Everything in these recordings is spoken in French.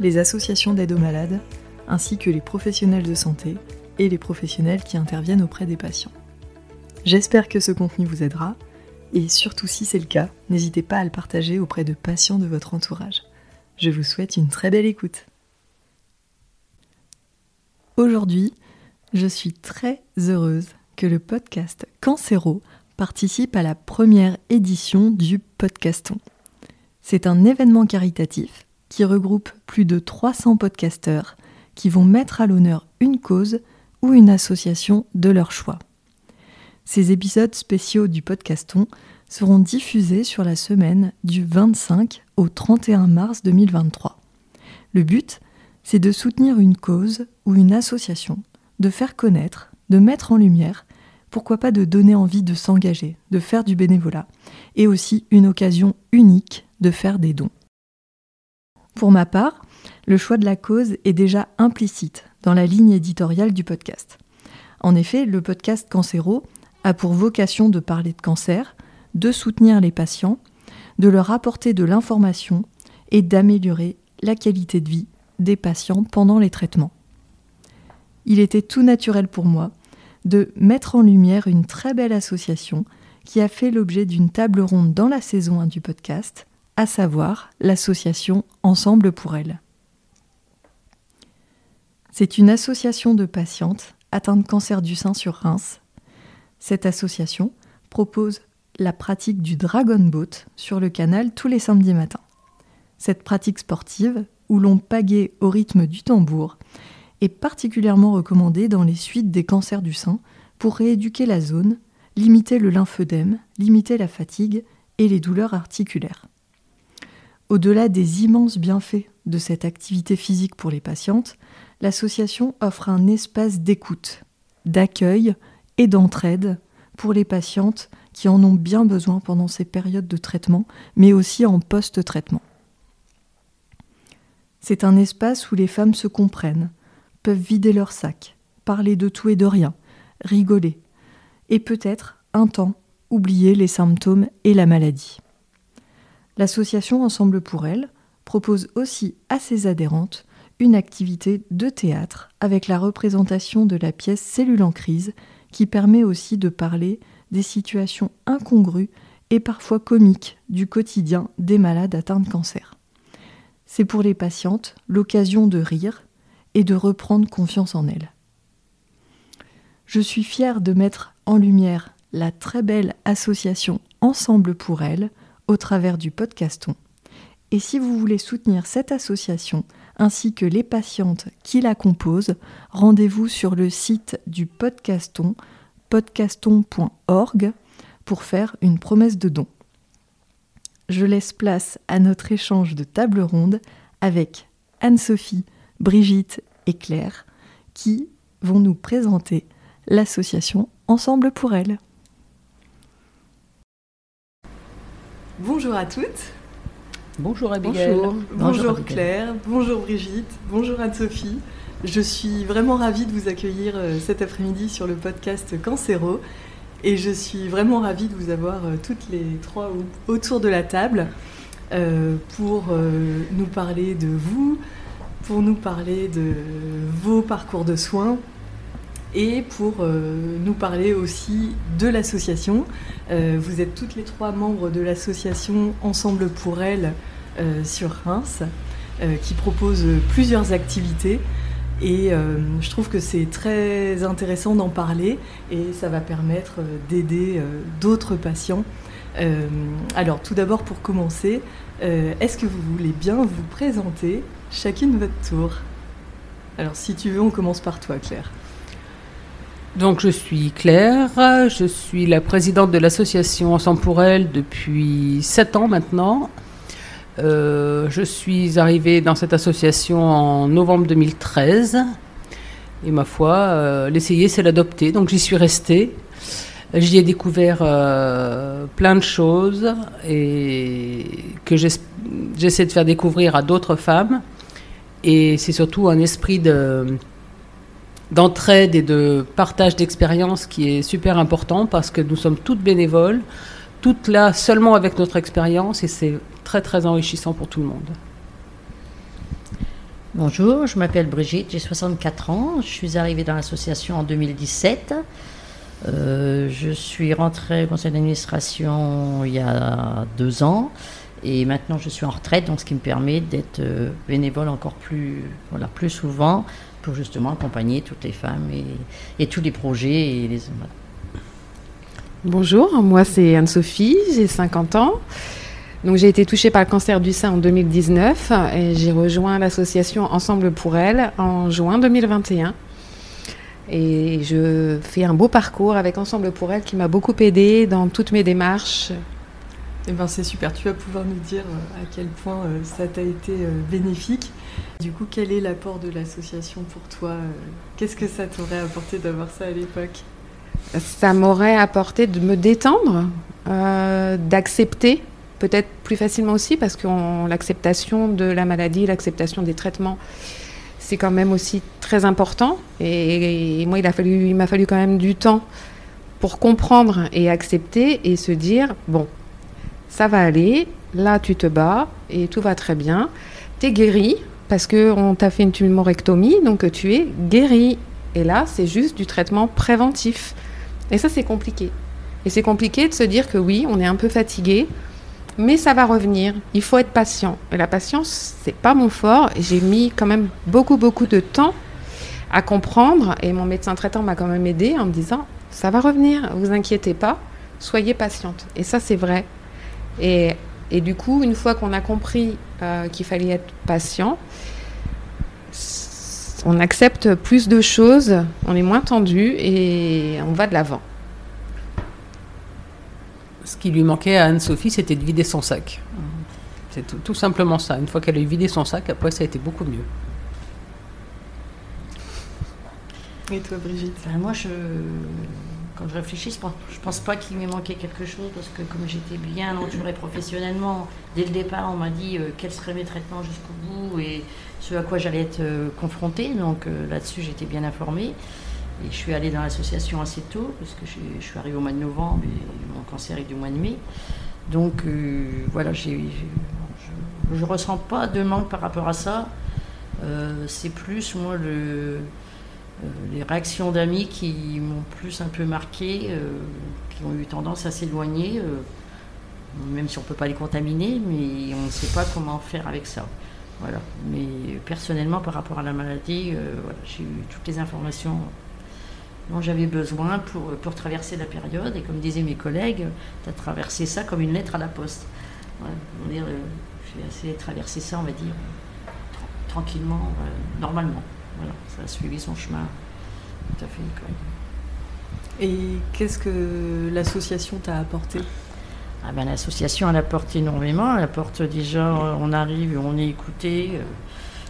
les associations d'aide aux malades, ainsi que les professionnels de santé et les professionnels qui interviennent auprès des patients. J'espère que ce contenu vous aidera, et surtout si c'est le cas, n'hésitez pas à le partager auprès de patients de votre entourage. Je vous souhaite une très belle écoute. Aujourd'hui, je suis très heureuse que le podcast Cancéro participe à la première édition du Podcaston. C'est un événement caritatif qui regroupe plus de 300 podcasteurs qui vont mettre à l'honneur une cause ou une association de leur choix. Ces épisodes spéciaux du podcaston seront diffusés sur la semaine du 25 au 31 mars 2023. Le but, c'est de soutenir une cause ou une association, de faire connaître, de mettre en lumière, pourquoi pas de donner envie de s'engager, de faire du bénévolat, et aussi une occasion unique de faire des dons. Pour ma part, le choix de la cause est déjà implicite dans la ligne éditoriale du podcast. En effet, le podcast Cancéro a pour vocation de parler de cancer, de soutenir les patients, de leur apporter de l'information et d'améliorer la qualité de vie des patients pendant les traitements. Il était tout naturel pour moi de mettre en lumière une très belle association qui a fait l'objet d'une table ronde dans la saison 1 du podcast, à savoir l'association Ensemble pour elle. C'est une association de patientes atteintes de cancer du sein sur Reims. Cette association propose la pratique du Dragon Boat sur le canal tous les samedis matins. Cette pratique sportive, où l'on pagaie au rythme du tambour, est particulièrement recommandée dans les suites des cancers du sein pour rééduquer la zone, limiter le lymphœdème, limiter la fatigue et les douleurs articulaires. Au-delà des immenses bienfaits de cette activité physique pour les patientes, l'association offre un espace d'écoute, d'accueil et d'entraide pour les patientes qui en ont bien besoin pendant ces périodes de traitement, mais aussi en post-traitement. C'est un espace où les femmes se comprennent, peuvent vider leur sac, parler de tout et de rien, rigoler, et peut-être, un temps, oublier les symptômes et la maladie. L'association Ensemble pour elle propose aussi à ses adhérentes une activité de théâtre avec la représentation de la pièce Cellule en crise qui permet aussi de parler des situations incongrues et parfois comiques du quotidien des malades atteints de cancer. C'est pour les patientes l'occasion de rire et de reprendre confiance en elles. Je suis fière de mettre en lumière la très belle association Ensemble pour elles au travers du podcaston. Et si vous voulez soutenir cette association ainsi que les patientes qui la composent, rendez-vous sur le site du podcaston podcaston.org pour faire une promesse de don. Je laisse place à notre échange de table ronde avec Anne-Sophie, Brigitte et Claire qui vont nous présenter l'association Ensemble pour elle. Bonjour à toutes. Bonjour Abigail. Bonjour, bonjour, Claire, bonjour Brigitte, bonjour Anne-Sophie. Je suis vraiment ravie de vous accueillir euh, cet après-midi sur le podcast Cancéro et je suis vraiment ravie de vous avoir euh, toutes les trois autour de la table euh, pour nous parler de vous, pour nous parler de vos parcours de soins et pour nous parler aussi de l'association. vous êtes toutes les trois membres de l'association Ensemble pour elle sur Reims qui propose plusieurs activités. Et euh, je trouve que c'est très intéressant d'en parler et ça va permettre euh, d'aider euh, d'autres patients. alors tout d'abord pour commencer, est-ce que vous voulez bien vous présenter chacune votre tour? Alors si tu veux, on commence par toi Claire. Donc je suis Claire, je suis la présidente de l'association Ensemble pour elle depuis 7 ans maintenant. je suis arrivée dans cette association en novembre 2013. Et ma foi, l'essayer, c'est l'adopter. Donc j'y suis restée. J'y ai découvert plein de choses et que j'essaie de faire découvrir à d'autres femmes. Et c'est surtout un esprit de, d'entraide et de partage d'expérience qui est super important parce que nous sommes toutes bénévoles, toutes là seulement avec notre expérience et c'est très très enrichissant pour tout le monde. Bonjour, je m'appelle Brigitte, j'ai 64 ans, je suis arrivée dans l'association en 2017. Euh, je suis rentrée au conseil d'administration il y a deux ans et maintenant je suis en retraite, donc ce qui me permet d'être euh, bénévole encore plus, voilà, plus souvent pour justement accompagner toutes les femmes et, tous les projets. Et les... Bonjour, moi c'est Anne-Sophie, j'ai 50 ans. Donc j'ai été touchée par le cancer du sein en 2019 et j'ai rejoint l'association Ensemble pour elle en juin 2021. Et je fais un beau parcours avec Ensemble pour elle qui m'a beaucoup aidée dans toutes mes démarches eh ben, c'est super, tu vas pouvoir nous dire euh, à quel point euh, ça t'a été euh, bénéfique. Du coup, quel est l'apport de l'association pour toi Qu'est-ce que ça t'aurait apporté d'avoir ça à l'époque? Ça m'aurait apporté de me détendre, d'accepter, peut-être plus facilement aussi, parce que l'acceptation de la maladie, l'acceptation des traitements, c'est quand même aussi très important. Et, et moi, il m'a fallu, il fallu quand même du temps pour comprendre et accepter et se dire, bon, ça va aller, là tu te bats et tout va très bien. Tu es guéri parce qu'on t'a fait une tumorectomie, donc tu es guéri. Et là, c'est juste du traitement préventif. Et ça, c'est compliqué. Et c'est compliqué de se dire que oui, on est un peu fatigué, mais ça va revenir. Il faut être patient. Et la patience, c'est pas mon fort. J'ai mis quand même beaucoup, beaucoup de temps à comprendre. Et mon médecin traitant m'a quand même aidé en me disant ça va revenir, vous inquiétez pas, soyez patiente. Et ça, c'est vrai. Et, du coup, une fois qu'on a compris euh, qu'il fallait être patient, on accepte plus de choses, on est moins tendu et on va de l'avant. Ce qui lui manquait à Anne-Sophie, c'était de vider son sac. C'est tout, simplement ça. Une fois qu'elle a eu vidé son sac, après, ça a été beaucoup mieux. Et toi, Brigitte? Ben, Moi, je, quand je réfléchis, je pense, pense pas qu'il m'ait manqué quelque chose parce que comme j'étais bien entourée professionnellement, dès le départ, on m'a dit euh, quels seraient mes traitements jusqu'au bout et ce à quoi j'allais être euh, confrontée. Donc euh, là-dessus, j'étais bien informée. Et je suis allée dans l'association assez tôt parce que je, suis arrivée au mois de novembre et mon cancer est du mois de mai. Donc voilà, je ne ressens pas de manque par rapport à ça. c'est plus moi le les réactions d'amis qui m'ont plus un peu marqué, euh, qui ont eu tendance à s'éloigner, euh, même si on ne peut pas les contaminer, mais on ne sait pas comment faire avec ça. Voilà. Mais personnellement, par rapport à la maladie, j'ai eu toutes les informations dont j'avais besoin pour, traverser la période. Et comme disaient mes collègues, tu as traversé ça comme une lettre à la poste. j'ai essayé de traverser ça, on va dire, tranquillement, normalement. Voilà, ça a suivi son chemin tout à fait. Et qu'est-ce que l'association t'a apporté? Ah ben, L'association, elle apporte énormément. Elle apporte déjà, on arrive, on est écouté. Euh,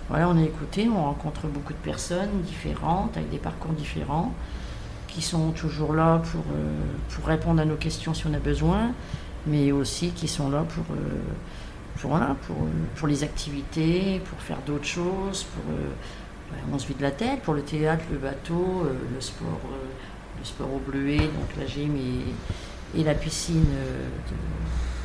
voilà, on est écouté, on rencontre beaucoup de personnes différentes, avec des parcours différents, qui sont toujours là pour, euh, pour répondre à nos questions si on a besoin, mais aussi qui sont là pour, euh, pour, voilà, pour, pour les activités, pour faire d'autres choses, pour on se vide la tête pour le théâtre, le bateau, euh, le sport, euh, le sport au bleuet, donc la gym et, la piscine euh,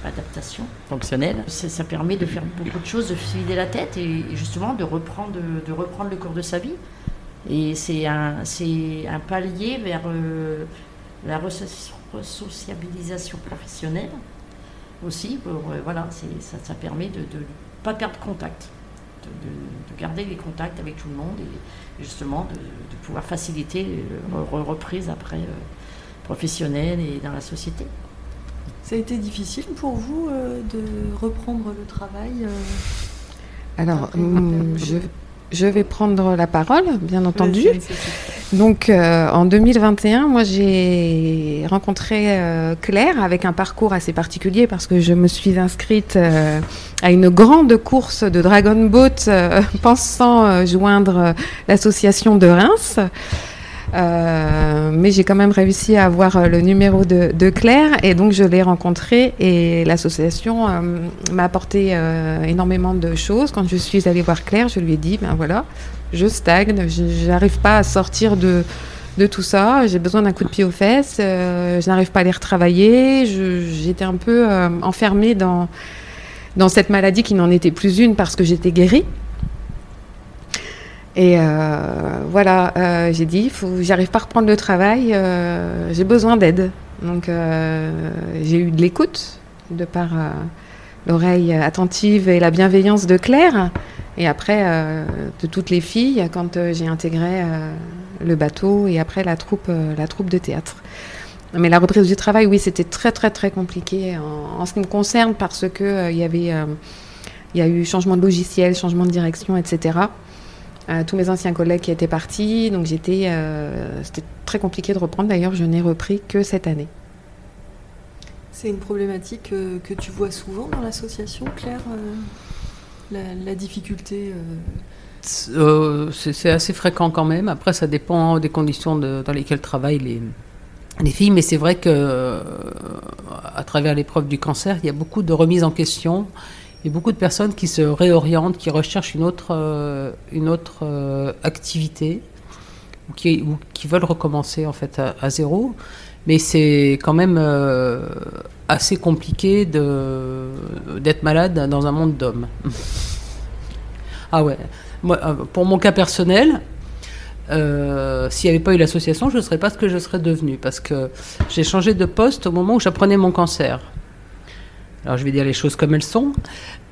d'adaptation fonctionnelle. Ça, permet de faire beaucoup de choses, de se vider la tête et, justement de reprendre, le cours de sa vie. Et c'est un, palier vers la resociabilisation professionnelle aussi. voilà, ça, ça permet de ne pas perdre contact de, garder les contacts avec tout le monde et justement de, pouvoir faciliter la reprise après euh, professionnelle et dans la société. Ça a été difficile pour vous euh, de reprendre le travail euh, Alors, mm, je, je, vais prendre la parole, bien entendu. Donc euh, en 2021, moi j'ai rencontré euh, Claire avec un parcours assez particulier parce que je me suis inscrite euh, à une grande course de Dragon Boat pensant joindre l'association de Reims. mais j'ai quand même réussi à avoir le numéro de, de Claire et donc je l'ai rencontrée et l'association m'a apporté énormément de choses. Quand je suis allée voir Claire, je lui ai dit, ben voilà, je stagne, je n'arrive pas à sortir de, de tout ça, j'ai besoin d'un coup de pied aux fesses, euh, je n'arrive pas à les retravailler, j'étais un peu euh, enfermée dans, dans cette maladie qui n'en était plus une parce que j'étais guérie. Et euh, voilà, j'ai dit, j'arrive pas à reprendre le travail, j'ai besoin d'aide. Donc j'ai eu de l'écoute de par l'oreille attentive et la bienveillance de Claire. Et après, euh, de toutes les filles, quand euh, j'ai intégré euh, le bateau et après la troupe, la troupe de théâtre. Mais la reprise du travail, oui, c'était très très très compliqué en, ce qui me concerne parce que il y avait, il y a eu changement de logiciel, changement de direction, etc. tous mes anciens collègues qui étaient partis, donc j'étais, c'était très compliqué de reprendre. D'ailleurs, je n'ai repris que cette année. C'est une problématique que tu vois souvent dans l'association, Claire la, difficulté euh, euh, C'est assez fréquent quand même. Après, ça dépend des conditions dans lesquelles travaillent les, les filles. Mais c'est vrai que à travers l'épreuve du cancer, il y a beaucoup de remises en question et beaucoup de personnes qui se réorientent, qui recherchent une autre, euh, une autre activité ou qui, qui, veulent recommencer en fait à, zéro. Mais c'est quand même assez compliqué d'être malade dans un monde d'hommes. ah ouais. Moi, euh, pour mon cas personnel, euh, s'il n'y avait pas eu l'association, je ne serais pas ce que je serais devenu parce que j'ai changé de poste au moment où j'apprenais mon cancer. Alors je vais dire les choses comme elles sont.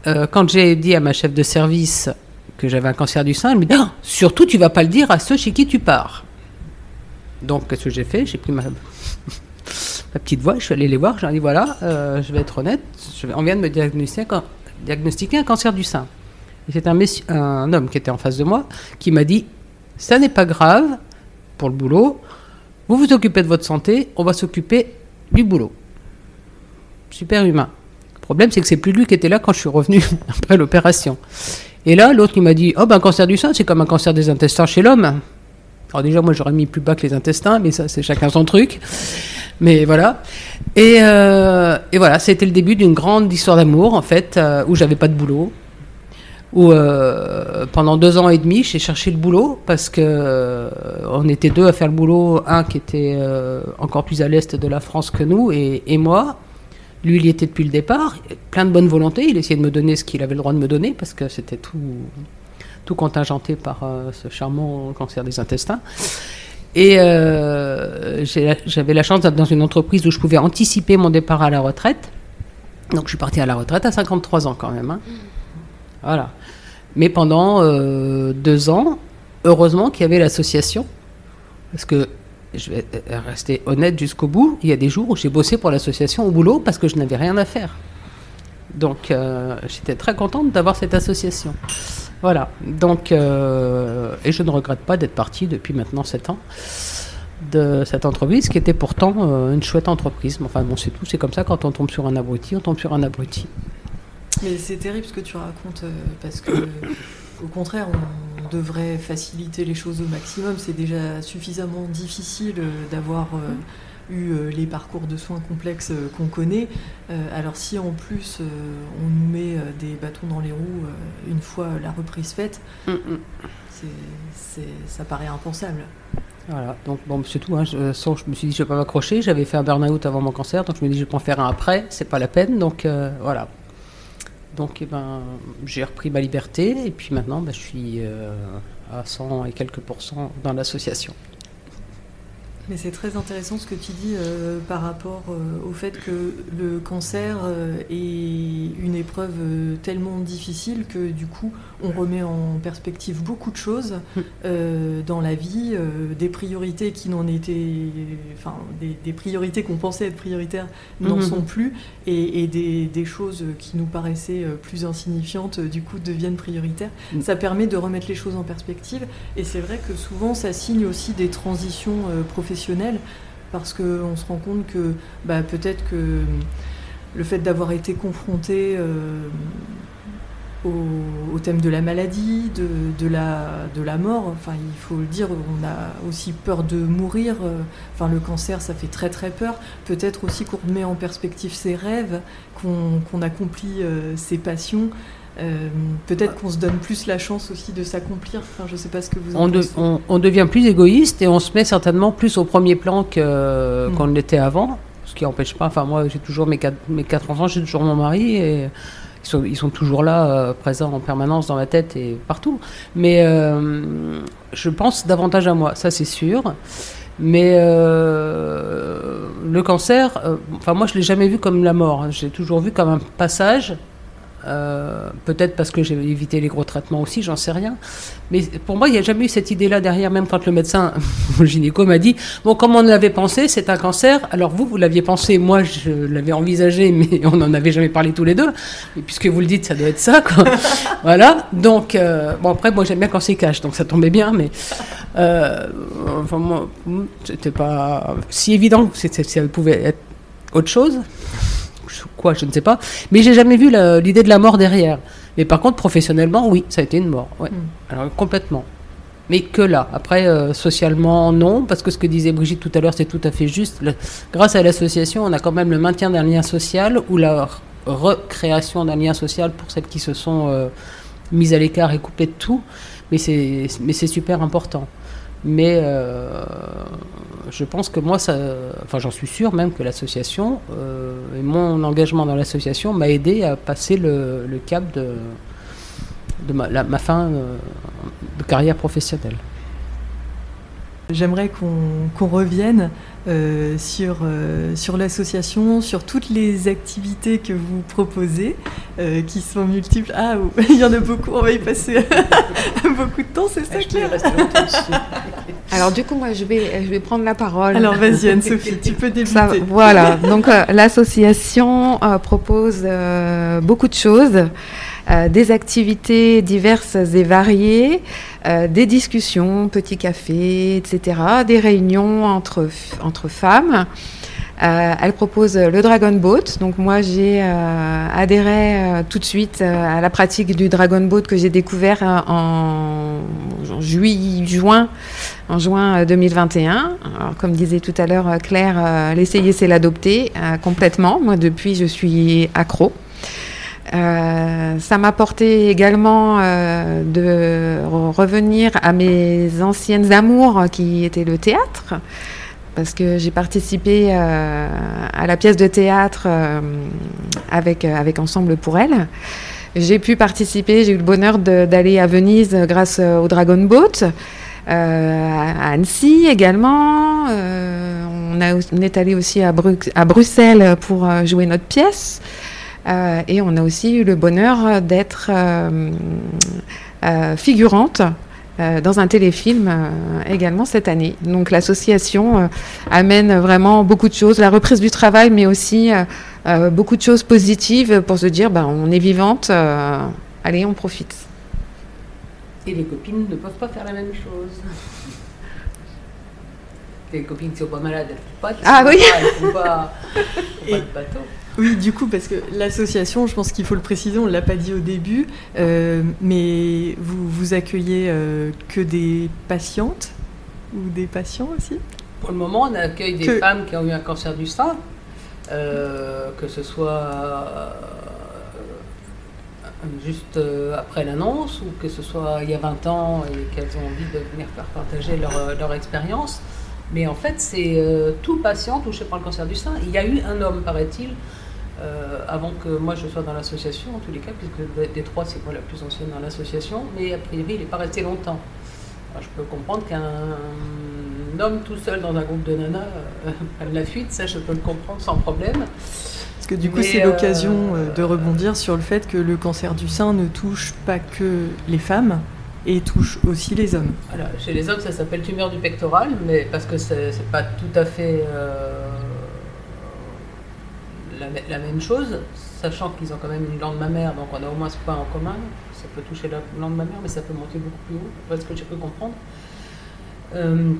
Euh, quand j'ai dit à ma chef de service que j'avais un cancer du sein, elle me dit ah, surtout tu vas pas le dire à ceux chez qui tu pars. Donc qu'est-ce que j'ai fait? J'ai pris ma la petite voix, je suis allé les voir, j'ai dit voilà, euh, je vais être honnête, on vient de me diagnostiquer, un cancer du sein. c'est un, un homme qui était en face de moi qui m'a dit ça n'est pas grave pour le boulot, vous vous occupez de votre santé, on va s'occuper du boulot. Super humain. Le problème, c'est que c'est plus lui qui était là quand je suis revenu après l'opération. Et là, l'autre, il m'a dit Oh, ben, un cancer du sein, c'est comme un cancer des intestins chez l'homme. Alors, déjà, moi, j'aurais mis plus bas que les intestins, mais ça, c'est chacun son truc. Mais voilà. Et, euh, et voilà, c'était le début d'une grande histoire d'amour, en fait, euh, où j'avais pas de boulot. Où euh, pendant deux ans et demi, j'ai cherché le boulot parce que on était deux à faire le boulot. Un qui était encore plus à l'est de la France que nous et, et, moi. Lui, il y était depuis le départ, plein de bonne volonté. Il essayait de me donner ce qu'il avait le droit de me donner parce que c'était tout, tout contingenté par ce charmant cancer des intestins. Et euh, j'avais la chance d'être dans une entreprise où je pouvais anticiper mon départ à la retraite. Donc je suis partie à la retraite à 53 ans quand même. Hein. Voilà. Mais pendant euh, deux ans, heureusement qu'il y avait l'association. Parce que je vais rester honnête jusqu'au bout, il y a des jours où j'ai bossé pour l'association au boulot parce que je n'avais rien à faire. Donc euh, j'étais très contente d'avoir cette association. Voilà, donc, euh, et je ne regrette pas d'être partie depuis maintenant 7 ans de cette entreprise qui était pourtant euh, une chouette entreprise. Enfin bon, c'est tout, c'est comme ça quand on tombe sur un abruti, on tombe sur un abruti. Mais c'est terrible ce que tu racontes parce que, au contraire, on devrait faciliter les choses au maximum. C'est déjà suffisamment difficile d'avoir eu euh, les parcours de soins complexes euh, qu'on connaît. Euh, alors si en plus on nous met des bâtons dans les roues une fois la reprise faite, mm, mm. ça paraît impensable. Voilà, donc bon, c'est tout. Hein. Je, me suis dit, je ne vais pas m'accrocher. J'avais fait un burn-out avant mon cancer, donc je me dis, je vais en faire un après, c'est pas la peine. Donc voilà. Donc eh ben, j'ai repris ma liberté, et puis maintenant, ben, je suis à 100 et quelques pourcents dans l'association. Mais c'est très intéressant ce que tu dis euh, par rapport euh, au fait que le cancer euh, est une épreuve tellement difficile que du coup on remet en perspective beaucoup de choses euh, dans la vie, euh, des priorités qui n'en étaient, enfin des, des priorités qu'on pensait être prioritaires n'en Mhm. sont plus et, et des, des choses qui nous paraissaient euh, plus insignifiantes du coup deviennent prioritaires. Mm. Ça permet de remettre les choses en perspective et c'est vrai que souvent ça signe aussi des transitions professionnelles parce qu'on se rend compte que bah, peut-être que le fait d'avoir été confronté euh, au, au thème de la maladie, de, de la, de la mort, enfin il faut le dire, on a aussi peur de mourir, euh, enfin le cancer ça fait très très peur, peut-être aussi qu'on remet en perspective ses rêves, qu'on qu'on accomplit euh, ses passions. Euh, peut-être qu'on se donne plus la chance aussi de s'accomplir. Enfin, je sais pas ce que vous en On, de- pensez. on- on devient plus égoïste et on se met certainement plus au premier plan que- Mm. qu'on l'était avant. Ce qui n'empêche pas. Enfin, moi, j'ai toujours mes quatre, mes quatre enfants, j'ai toujours mon mari et ils sont, toujours là, euh, présents en permanence dans ma tête et partout. Mais euh, je pense davantage à moi, ça c'est sûr. Mais euh, le cancer, enfin moi je l'ai jamais vu comme la mort. hein. J'ai toujours vu comme un passage. Euh, Peut-être parce que j'ai évité les gros traitements aussi, j'en sais rien. Mais pour moi, il n'y a jamais eu cette idée-là derrière, même quand le médecin, le gynéco, m'a dit Bon, comme on l'avait pensé, c'est un cancer. Alors vous, vous l'aviez pensé, moi, je l'avais envisagé, mais on n'en avait jamais parlé tous les deux. Et puisque vous le dites, ça doit être ça, quoi. voilà. Donc, euh, bon, après, moi, j'aime bien quand c'est cash, donc ça tombait bien, mais. Euh, enfin, moi, c'était pas si évident que ça pouvait être autre chose. Quoi, je ne sais pas. Mais j'ai jamais vu l'idée de la mort derrière. Mais par contre, professionnellement, oui, ça a été une mort. Ouais. Mm. Alors, complètement. Mais que là. Après, euh, socialement, non, parce que ce que disait Brigitte tout à l'heure, c'est tout à fait juste. Le- grâce à l'association, on a quand même le maintien d'un lien social ou la re- recréation d'un lien social pour celles qui se sont euh, mises à l'écart et coupées de tout. Mais c'est mais c'est super important. Mais euh, je pense que moi, ça, enfin j'en suis sûr même que l'association euh, et mon engagement dans l'association m'a aidé à passer le, le cap de, de ma, la- ma fin euh, de carrière professionnelle. J'aimerais qu'on revienne euh, sur, euh, sur l'association, sur toutes les activités que vous proposez, euh, qui sont multiples. Ah, oh, il y en a beaucoup, on va y passer beaucoup de temps, c'est ça, Claire Alors du coup, moi, je vais, je vais prendre la parole. Alors vas-y Anne-Sophie, tu peux débuter. Ça, voilà, donc euh, l'association euh, propose euh, beaucoup de choses, euh, des activités diverses et variées, euh, des discussions, petits cafés, etc., des réunions entre, entre femmes. Euh, elle propose le Dragon Boat. Donc moi j'ai adhéré tout de suite à la pratique du Dragon Boat que j'ai découvert en, juillet, juin, en juin euh, 2021. Alors, comme disait tout à l'heure Claire, l'essayer c'est l'adopter complètement. Moi depuis je suis accro. Euh, ça m'a apporté également euh, de re- revenir à mes anciennes amours qui étaient le théâtre, parce que j'ai participé euh, à la pièce de théâtre avec, avec Ensemble pour elle. J'ai pu participer, j'ai eu le bonheur d'aller à Venise grâce au Dragon Boat. À Annecy également. On, est allé aussi à, Bru- à Bruxelles pour jouer notre pièce. Euh, et on a aussi eu le bonheur d'être euh, euh, figurante euh, dans un téléfilm euh, également cette année. Donc l'association euh, amène vraiment beaucoup de choses, la reprise du travail, mais aussi beaucoup de choses positives pour se dire, ben, on est vivante, euh, allez, on profite. Et les copines ne peuvent pas faire la même chose. Les copines qui sont pas malades, elles font pas Ah oui. elles font pas, elles font pas Et- de bateau. Oui, du coup, parce que l'association, je pense qu'il faut le préciser, on ne l'a pas dit au début, euh, mais vous, vous accueillez euh, que des patientes ou des patients aussi? Pour le moment, on accueille des Que- femmes qui ont eu un cancer du sein, euh, que ce soit juste après l'annonce ou que ce soit il y a 20 ans et qu'elles ont envie de venir faire partager leur, leur expérience. Mais en fait, c'est tout patient touché par le cancer du sein. Il y a eu un homme, paraît-il, euh, avant que moi je sois dans l'association, en tous les cas, puisque des- trois, c'est moi la plus ancienne dans l'association, mais a priori, il n'est pas resté longtemps. Alors, je peux comprendre qu'un un homme tout seul dans un groupe de nanas euh, prenne la fuite, ça je peux le comprendre sans problème. Parce que du coup, c'est l'occasion euh, euh, de rebondir sur le fait que le cancer du sein ne touche pas que les femmes et touche aussi les hommes. Voilà, chez les hommes, ça s'appelle tumeur du pectoral, mais parce que c'est c'est pas tout à fait euh, la, me- la même chose, sachant qu'ils ont quand même une glande mammaire, donc on a au moins ce point en commun. Ça peut toucher la glande mammaire, mais ça peut monter beaucoup plus haut, voilà ce que je peux comprendre. Euh,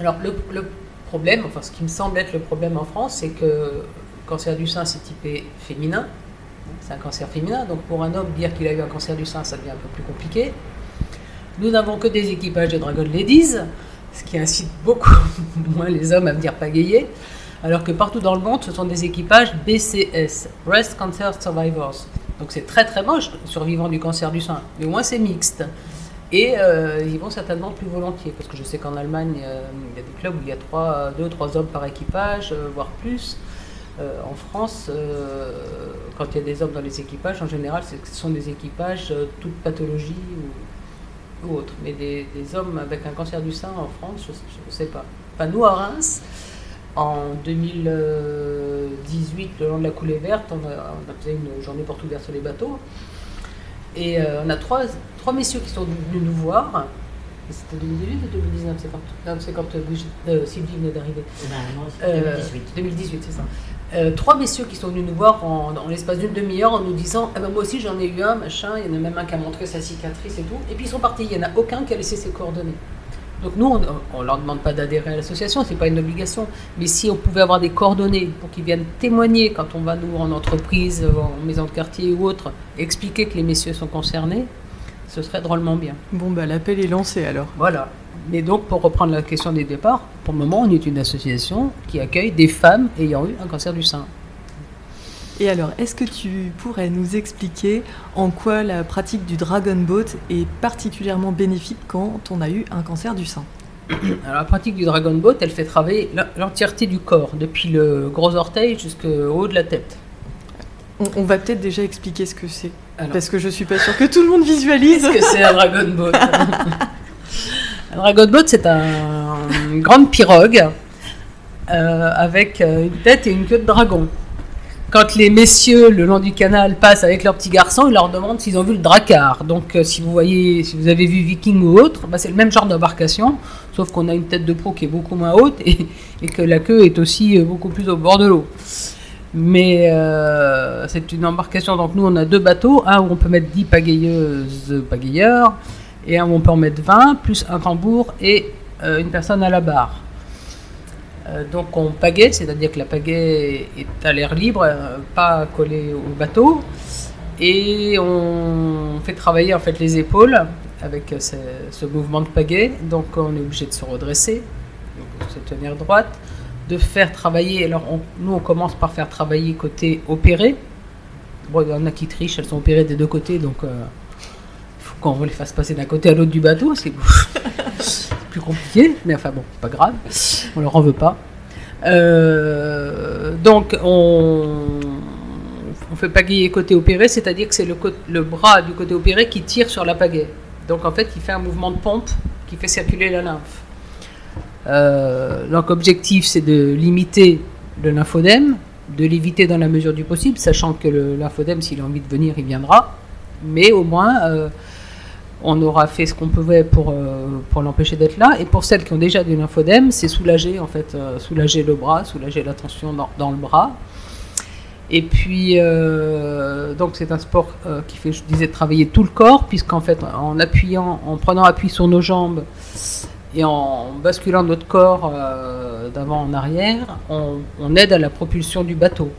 alors le, le problème, enfin ce qui me semble être le problème en France, c'est que le cancer du sein, c'est typé féminin. C'est un cancer féminin, donc pour un homme, dire qu'il a eu un cancer du sein, ça devient un peu plus compliqué. Nous n'avons que des équipages de Dragon Ladies, ce qui incite beaucoup moins les hommes à venir pagayer, alors que partout dans le monde, ce sont des équipages BCS, Breast Cancer Survivors. Donc c'est très très moche, survivants du cancer du sein, mais au moins c'est mixte. Et euh, ils vont certainement plus volontiers, parce que je sais qu'en Allemagne, euh, il y a des clubs où il y a trois, deux, trois hommes par équipage, euh, voire plus. Euh, en France, quand il y a des hommes dans les équipages, en général, ce sont des équipages toute pathologie ou, ou autre. Mais des, des hommes avec un cancer du sein en France, je ne sais pas. Enfin, nous, à Reims, en 2018, le long de la coulée verte, on a, on a fait une journée porte ouverte sur les bateaux. Et euh, on a trois, trois messieurs qui sont venus nous voir. C'était 2018 ou 2019 C'est quand, non, c'est quand euh, euh, Sylvie venait d'arriver. Ben, non, c'est Euh, 2018. 2018, c'est ça. Trois messieurs qui sont venus nous voir en, en l'espace d'une demi-heure en nous disant ah ben moi aussi j'en ai eu un, machin, il y en a même un qui a montré sa cicatrice et tout. Et puis ils sont partis, il n'y en a aucun qui a laissé ses coordonnées. Donc nous, on ne leur demande pas d'adhérer à l'association, c'est pas une obligation. Mais si on pouvait avoir des coordonnées pour qu'ils viennent témoigner quand on va nous en entreprise, en maison de quartier ou autre, expliquer que les messieurs sont concernés, ce serait drôlement bien. Bon, bah l'appel est lancé alors. Voilà. Mais donc, pour reprendre la question des départs, pour le moment, on est une association qui accueille des femmes ayant eu un cancer du sein. Et alors, est-ce que tu pourrais nous expliquer en quoi la pratique du dragon boat est particulièrement bénéfique quand on a eu un cancer du sein? Alors, la pratique du dragon boat, elle fait travailler l'en- l'entièreté du corps, depuis le gros orteil jusqu'au haut de la tête. on, on va peut-être déjà expliquer ce que c'est, parce que je suis pas sûre que tout le monde visualise. qu'est-ce que c'est un dragon boat? Un dragon boat, c'est un- une grande pirogue euh, avec euh, une tête et une queue de dragon. Quand les messieurs le long du canal passent avec leurs petits garçons, ils leur demandent s'ils ont vu le dracar. Donc, euh, si vous voyez, si vous avez vu Viking ou autre, bah, c'est le même genre d'embarcation, sauf qu'on a une tête de pro qui est beaucoup moins haute et, que la queue est aussi euh, beaucoup plus au bord de l'eau. Mais euh, c'est une embarcation, donc nous on a deux bateaux, un où on peut mettre 10 pagayeuses, pagayeurs, et un où on peut en mettre 20, plus un tambour et une personne à la barre. Euh, donc on pagaie, c'est-à-dire que la pagaie est à l'air libre, euh, pas collée au bateau, et on fait travailler en fait les épaules avec euh, ce, mouvement de pagaie, donc on est obligé de se redresser, de se tenir droite, de faire travailler, alors nous on commence par faire travailler côté opéré, bon il y en a qui trichent, elles sont opérées des deux côtés, donc il faut qu'on les fasse passer d'un côté à l'autre du bateau, c'est c'est plus compliqué, mais enfin bon, pas grave, on leur en veut pas. Euh, donc on, on fait pagayer côté opéré, c'est-à-dire que c'est le, bras du côté opéré qui tire sur la pagaie. Donc en fait, il fait un mouvement de pompe qui fait circuler la lymphe. Euh, donc objectif, c'est de limiter le lymphodème, de l'éviter dans la mesure du possible, sachant que le lymphodème, s'il a envie de venir, il viendra. Mais au moins, euh, on aura fait ce qu'on pouvait pour, euh, pour l'empêcher d'être là. Et pour celles qui ont déjà du lymphodème, c'est soulager en fait, euh, soulager le bras, soulager la tension dans, le bras. Et puis, euh, donc c'est un sport qui fait, je disais, travailler tout le corps, puisqu'en fait, en appuyant, en prenant appui sur nos jambes et en basculant notre corps d'avant en arrière, on aide à la propulsion du bateau.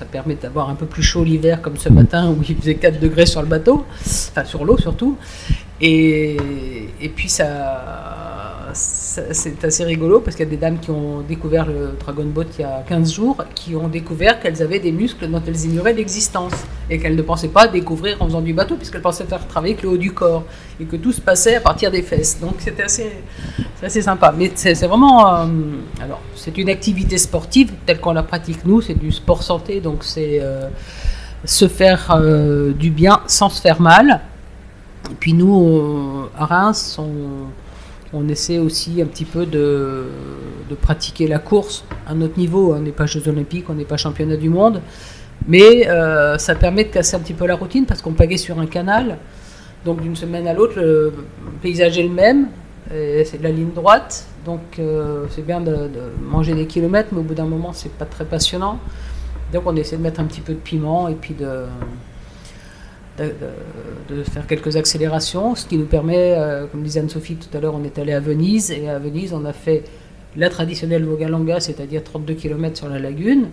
Ça permet d'avoir un peu plus chaud l'hiver, comme ce matin où il faisait 4 degrés sur le bateau, enfin sur l'eau surtout. Et, et puis ça, c'est assez rigolo parce qu'il y a des dames qui ont découvert le Dragon Boat il y a 15 jours, qui ont découvert qu'elles avaient des muscles dont elles ignoraient l'existence et qu'elles ne pensaient pas découvrir en faisant du bateau puisqu'elles pensaient faire travailler que le haut du corps et que tout se passait à partir des fesses. Donc c'était assez, assez sympa. Mais c'est vraiment, euh, alors c'est une activité sportive telle qu'on la pratique nous, c'est du sport santé, donc c'est euh, se faire euh, du bien sans se faire mal. Et puis nous, à Reims, on, on essaie aussi un petit peu de, pratiquer la course à notre niveau. On n'est pas Jeux Olympiques, on n'est pas championnat du monde, mais euh, ça permet de casser un petit peu la routine parce qu'on pagaie sur un canal. Donc d'une semaine à l'autre, le paysage est le même, c'est de la ligne droite. Donc euh, c'est bien de, de, manger des kilomètres, mais au bout d'un moment, c'est pas très passionnant. Donc on essaie de mettre un petit peu de piment et puis de, de, faire quelques accélérations, ce qui nous permet, euh, comme disait Anne-Sophie tout à l'heure, on est allé à Venise, et à Venise, on a fait la traditionnelle Vogalanga, c'est-à-dire 32 km sur la lagune,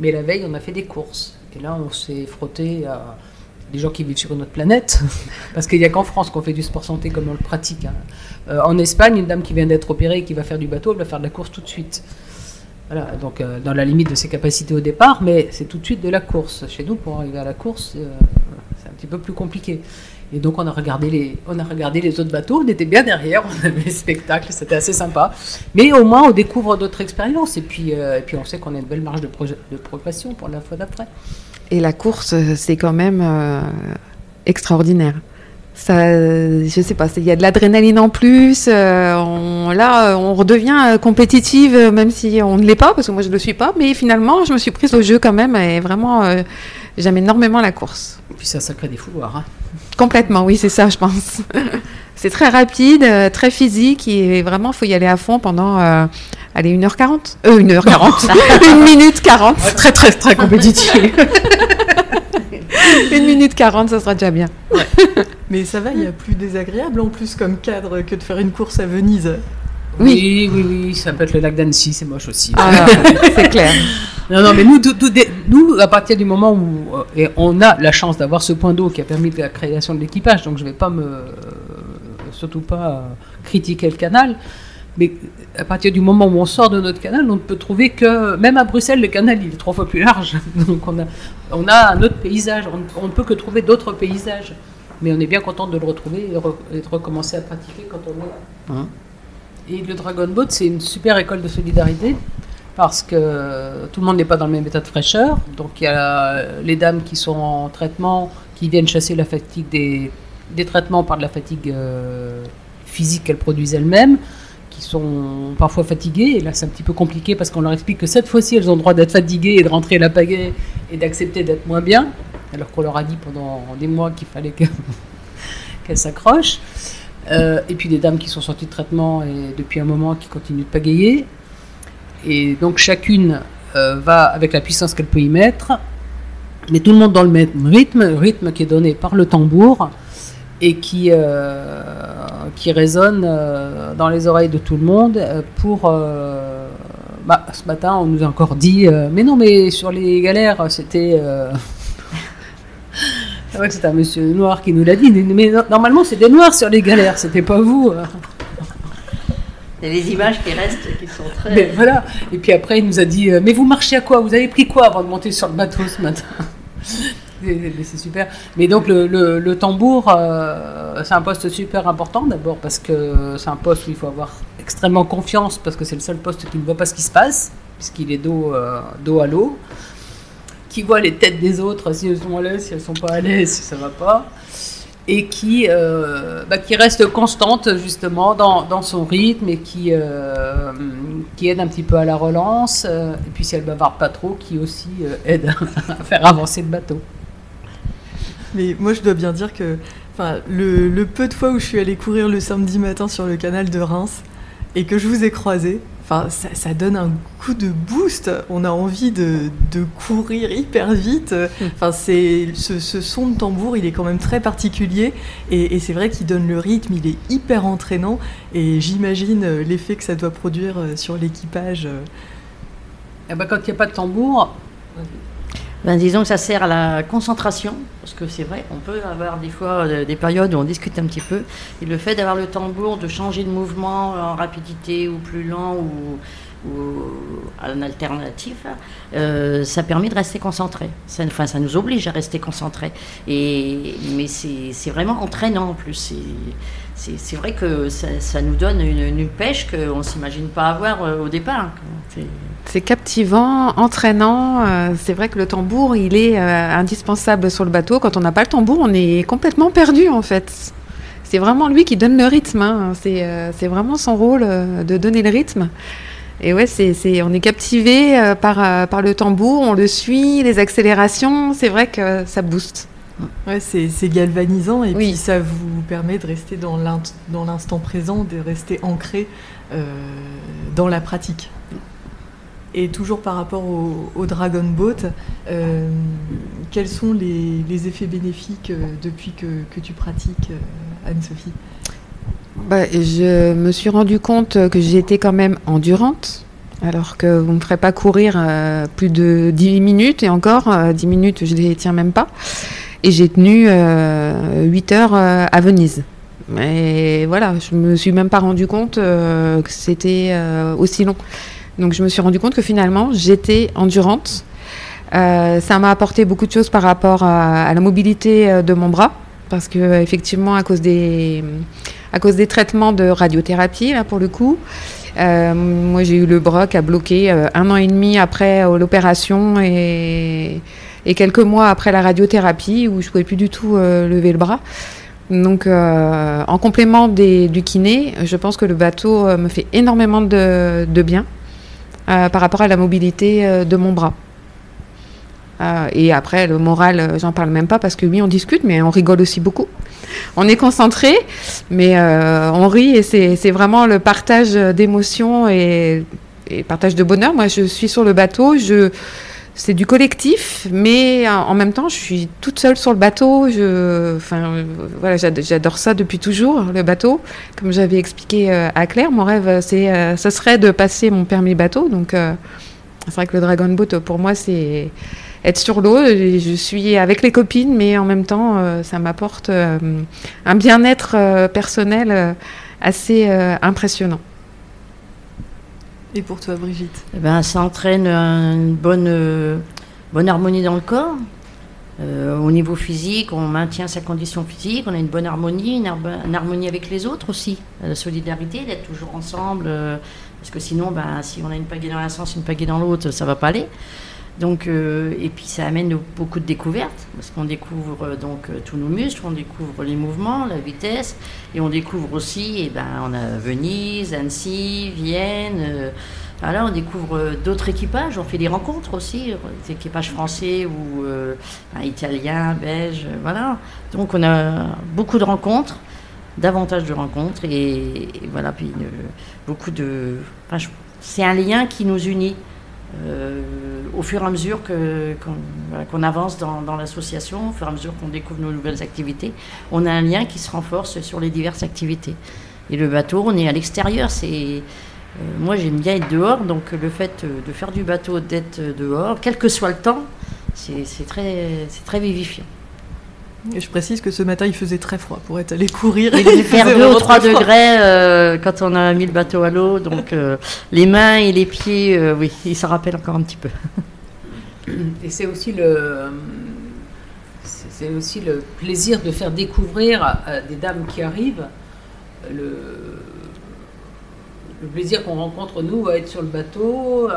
mais la veille, on a fait des courses. Et là, on s'est frotté à des gens qui vivent sur notre planète, parce qu'il n'y a qu'en France qu'on fait du sport santé comme on le pratique. Hein. Euh, en Espagne, une dame qui vient d'être opérée et qui va faire du bateau, elle va faire de la course tout de suite. Voilà, donc euh, dans la limite de ses capacités au départ, mais c'est tout de suite de la course. Chez nous, pour arriver à la course, euh, c'est un petit peu plus compliqué. Et donc on a regardé les, on a regardé les autres bateaux, on était bien derrière, on avait les spectacles, c'était assez sympa. Mais au moins on découvre d'autres expériences et puis, euh, et puis on sait qu'on a une belle marge de, progression pour la fois d'après. Et la course, c'est quand même euh, extraordinaire. Ça, je sais pas, il y a de l'adrénaline en plus. Euh, là, on redevient compétitive, même si on ne l'est pas, parce que moi je ne le suis pas. Mais finalement, je me suis prise au jeu quand même, et vraiment, j'aime énormément la course. Et puis ça, ça crée des fouloirs. Hein. Complètement, oui, c'est ça, je pense. c'est très rapide, euh, très physique, et vraiment, il faut y aller à fond pendant, euh, allez, 1h40. Euh, 1h40. 1 minute 40. Ouais, très, très, très compétitif. 1 minute 40, ça sera déjà bien. Ouais. Mais ça va, il y a plus désagréable en plus comme cadre que de faire une course à Venise. Oui, oui, oui, oui, ça peut être le lac d'Annecy, c'est moche aussi. Ah, c'est clair. Non, non, mais nous, tout, tout, nous, à partir du moment où euh, et on a la chance d'avoir ce point d'eau qui a permis la création de l'équipage, donc je ne vais pas me, euh, surtout pas euh, critiquer le canal, mais à partir du moment où on sort de notre canal, on ne peut trouver que, même à Bruxelles, le canal il est trois fois plus large, donc on a, on a un autre paysage, on, on ne peut que trouver d'autres paysages, mais on est bien content de le retrouver et, re, et de recommencer à pratiquer quand on est là. Hein? Et le Dragon Boat, c'est une super école de solidarité parce que tout le monde n'est pas dans le même état de fraîcheur. Donc il y a les dames qui sont en traitement, qui viennent chasser la fatigue des, des traitements par de la fatigue euh, physique qu'elles produisent elles-mêmes, qui sont parfois fatiguées. Et là, c'est un petit peu compliqué parce qu'on leur explique que cette fois-ci, elles ont le droit d'être fatiguées et de rentrer la pagaie et d'accepter d'être moins bien, alors qu'on leur a dit pendant des mois qu'il fallait qu'elles qu s'accrochent. Euh, et puis des dames qui sont sorties de traitement et depuis un moment qui continuent de pagayer. Et donc chacune euh, va avec la puissance qu'elle peut y mettre, mais tout le monde dans le même rythme, rythme qui est donné par le tambour et qui, euh, qui résonne dans les oreilles de tout le monde pour... Bah, ce matin, on nous a encore dit, mais non, mais sur les galères, c'était... C'est vrai que c'est un monsieur noir qui nous l'a dit, mais normalement c'est des noirs sur les galères, c'était pas vous. Il y a des images qui restent, qui sont très. Mais voilà. Et puis après, il nous a dit Mais vous marchez à quoi? Vous avez pris quoi avant de monter sur le bateau ce matin? C'est super. Mais donc, le, le, le tambour, euh, c'est un poste super important d'abord parce que c'est un poste où il faut avoir extrêmement confiance parce que c'est le seul poste qui ne voit pas ce qui se passe, puisqu'il est dos, euh, dos à l'eau qui voit les têtes des autres, si elles sont à l'aise, si elles sont pas à l'aise, si ça va pas, et qui, euh, bah, qui reste constante justement dans, dans son rythme et qui, euh, qui aide un petit peu à la relance, euh, et puis si elle bavarde pas trop, qui aussi aide à faire avancer le bateau. Mais moi je dois bien dire que le, le peu de fois où je suis allée courir le samedi matin sur le canal de Reims et que je vous ai croisé, Enfin, ça, ça, donne un coup de boost. On a envie de, de courir hyper vite. Enfin, c'est ce, ce, son de tambour, il est quand même très particulier et, et c'est vrai qu'il donne le rythme. Il est hyper entraînant et j'imagine l'effet que ça doit produire sur l'équipage. Eh ben, quand il n'y a pas de tambour. Ben, disons que ça sert à la concentration, parce que c'est vrai, on peut avoir des fois des périodes où on discute un petit peu, et le fait d'avoir le tambour, de changer de mouvement en rapidité ou plus lent ou, ou en alternatif, euh, ça permet de rester concentré. Ça, enfin, ça nous oblige à rester concentré. Mais c'est vraiment entraînant en plus. C'est vrai que ça, nous donne une, pêche qu'on ne s'imagine pas avoir au départ. C'est captivant, entraînant. Euh, c'est vrai que le tambour, il est euh, indispensable sur le bateau. Quand on n'a pas le tambour, on est complètement perdu en fait. c'est vraiment lui qui donne le rythme. Hein. C'est vraiment son rôle de donner le rythme. Et ouais, c'est, on est captivé par, par le tambour, on le suit, les accélérations, c'est vrai que ça booste. Ouais, c'est, galvanisant et puis ça vous permet de rester dans, l'instant présent, de rester ancré dans la pratique. Et toujours par rapport au, Dragon Boat, euh, quels sont les, effets bénéfiques euh, depuis que, tu pratiques, euh, Anne-Sophie? Bah, Je me suis rendu compte que j'étais quand même endurante, alors que vous ne me ferez pas courir plus de 10 minutes, et encore, 10 minutes, je ne les tiens même pas. Et j'ai tenu 8 heures à Venise. Mais voilà, je me suis même pas rendu compte que c'était aussi long. Donc je me suis rendu compte que finalement, j'étais endurante. Euh, ça m'a apporté beaucoup de choses par rapport à, la mobilité euh, de mon bras, parce que effectivement, à cause des, à cause des traitements de radiothérapie, là pour le coup, euh, moi j'ai eu le bras qui a bloqué un an et demi après l'opération et, et, quelques mois après la radiothérapie où je pouvais plus du tout lever le bras. Donc, en complément du kiné, je pense que le bateau me fait énormément de, bien. Euh, par rapport à la mobilité euh, de mon bras. Euh, et après, le moral, j'en parle même pas parce que oui, on discute, mais on rigole aussi beaucoup. On est concentré, mais on rit et c'est vraiment le partage d'émotions et, et, partage de bonheur. Moi, je suis sur le bateau, je c'est du collectif, mais en même temps, je suis toute seule sur le bateau. Enfin, voilà, j'adore ça depuis toujours, le bateau. Comme j'avais expliqué euh, à Claire, mon rêve, c'est, euh, ce serait de passer mon permis bateau. Donc, euh, c'est vrai que le Dragon Boat, pour moi, c'est être sur l'eau. Je suis avec les copines, mais en même temps, ça m'apporte un bien-être personnel assez impressionnant. Et pour toi, Brigitte? Eh ben, Ça entraîne une bonne, euh, bonne harmonie dans le corps. Euh, au niveau physique, on maintient sa condition physique, on a une bonne harmonie, une, harmonie avec les autres aussi. La solidarité, d'être toujours ensemble. Euh, parce que sinon, ben, si on a une pagaie dans un sens, une pagaie dans l'autre, ça va pas aller. Donc, et puis ça amène beaucoup de découvertes, parce qu'on découvre donc tous nos muscles, on découvre les mouvements, la vitesse, et on découvre aussi, et eh ben, on a Venise, Annecy, Vienne. on découvre d'autres équipages, on fait des rencontres aussi, des équipages français ou italiens, belges, voilà. Donc on a beaucoup de rencontres, davantage de rencontres, et, voilà, puis beaucoup de. c'est un lien qui nous unit. Euh, au fur et à mesure qu'on avance dans, l'association, au fur et à mesure qu'on découvre nos nouvelles activités, on a un lien qui se renforce sur les diverses activités. Et le bateau, on est à l'extérieur. C'est euh, moi, j'aime bien être dehors, donc le fait de faire du bateau, d'être dehors, quel que soit le temps, c'est très vivifiant. Et je précise que ce matin, il faisait très froid pour être allé courir. Il devait faire 2 ou 3 degrés euh, quand on a mis le bateau à l'eau. Donc euh, les mains et les pieds, euh, oui, ils se rappellent encore un petit peu. Et c'est aussi le, c'est aussi le plaisir de faire découvrir à des dames qui arrivent le, le plaisir qu'on rencontre nous à être sur le bateau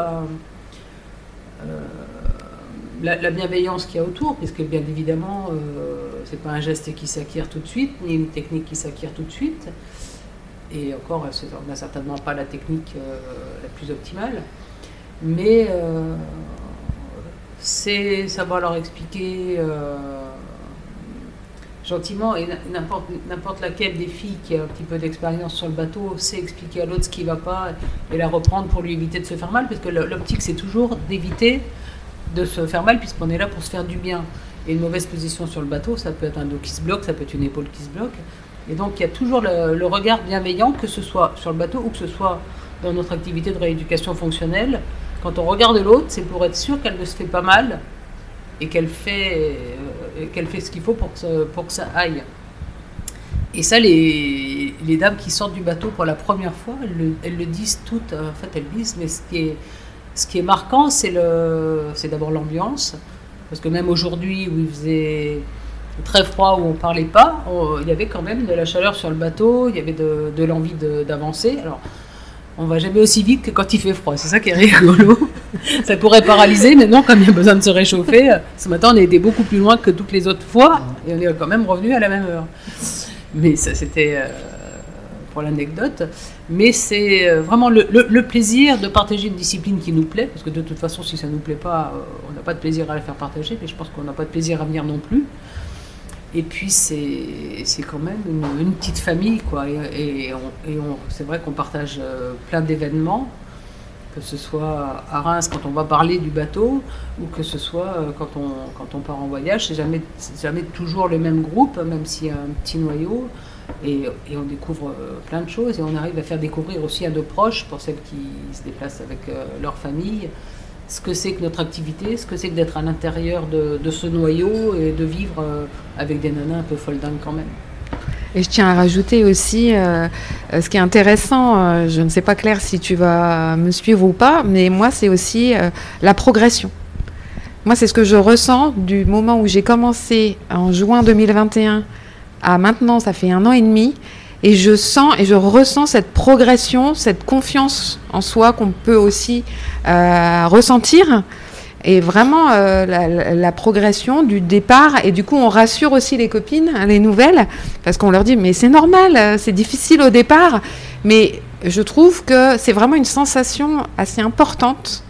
la, bienveillance qu'il y a autour, puisque bien évidemment, euh, c'est pas un geste qui s'acquiert tout de suite, ni une technique qui s'acquiert tout de suite. Et encore, on n'a certainement pas la technique euh, la plus optimale. Mais euh, c'est savoir leur expliquer euh, gentiment, et n'importe laquelle des filles qui a un petit peu d'expérience sur le bateau sait expliquer à l'autre ce qui ne va pas et la reprendre pour lui éviter de se faire mal, parce que l'optique c'est toujours d'éviter de se faire mal puisqu'on est là pour se faire du bien. Et une mauvaise position sur le bateau, ça peut être un dos qui se bloque, ça peut être une épaule qui se bloque. Et donc il y a toujours le, regard bienveillant, que ce soit sur le bateau ou que ce soit dans notre activité de rééducation fonctionnelle. Quand on regarde l'autre, c'est pour être sûr qu'elle ne se fait pas mal et qu'elle fait, euh, qu'elle fait ce qu'il faut pour que, ça aille. Et ça, les, les, dames qui sortent du bateau pour la première fois, elles le, elles le disent toutes. En fait, elles disent, mais ce qui est ce qui est marquant, c'est d'abord l'ambiance. Parce que même aujourd'hui, où il faisait très froid, où on ne parlait pas, il y avait quand même de la chaleur sur le bateau, il y avait de, l'envie d'avancer. Alors, on va jamais aussi vite que quand il fait froid. C'est ça qui est rigolo. ça pourrait paralyser, mais non, comme il y a besoin de se réchauffer, ce matin, on a été beaucoup plus loin que toutes les autres fois, et on est quand même revenu à la même heure. Mais ça, c'était pour l'anecdote. Mais c'est vraiment le, plaisir de partager une discipline qui nous plaît, parce que de toute façon, si ça ne nous plaît pas, on n'a pas de plaisir à la faire partager, mais je pense qu'on n'a pas de plaisir à venir non plus. Et puis c'est quand même une, petite famille, quoi. Et, c'est vrai qu'on partage plein d'événements que ce soit à Reims quand on va parler du bateau, ou que ce soit euh, quand on, quand on part en voyage. C'est jamais, jamais toujours le même groupe, même s'il y a un petit noyau. Et, on découvre euh, plein de choses et on arrive à faire découvrir aussi à nos proches, pour celles qui se déplacent avec euh, leur famille, ce que c'est que notre activité, ce que c'est que d'être à l'intérieur de, ce noyau et de vivre avec des nanas un peu foldingues quand même. Et je tiens à rajouter aussi, euh, euh, ce qui est intéressant, euh, je ne sais pas Claire si tu vas me suivre ou pas, mais moi c'est aussi la progression. Moi c'est ce que je ressens du moment où j'ai commencé en juin 2021 à maintenant, ça fait un an et demi, et je sens et je ressens cette progression, cette confiance en soi qu'on peut aussi ressentir et vraiment euh, la, progression du départ. Et du coup, on rassure aussi les copines, hein, les nouvelles, parce qu'on leur dit, mais c'est normal, euh, c'est difficile au départ. Mais je trouve que c'est vraiment une sensation assez importante.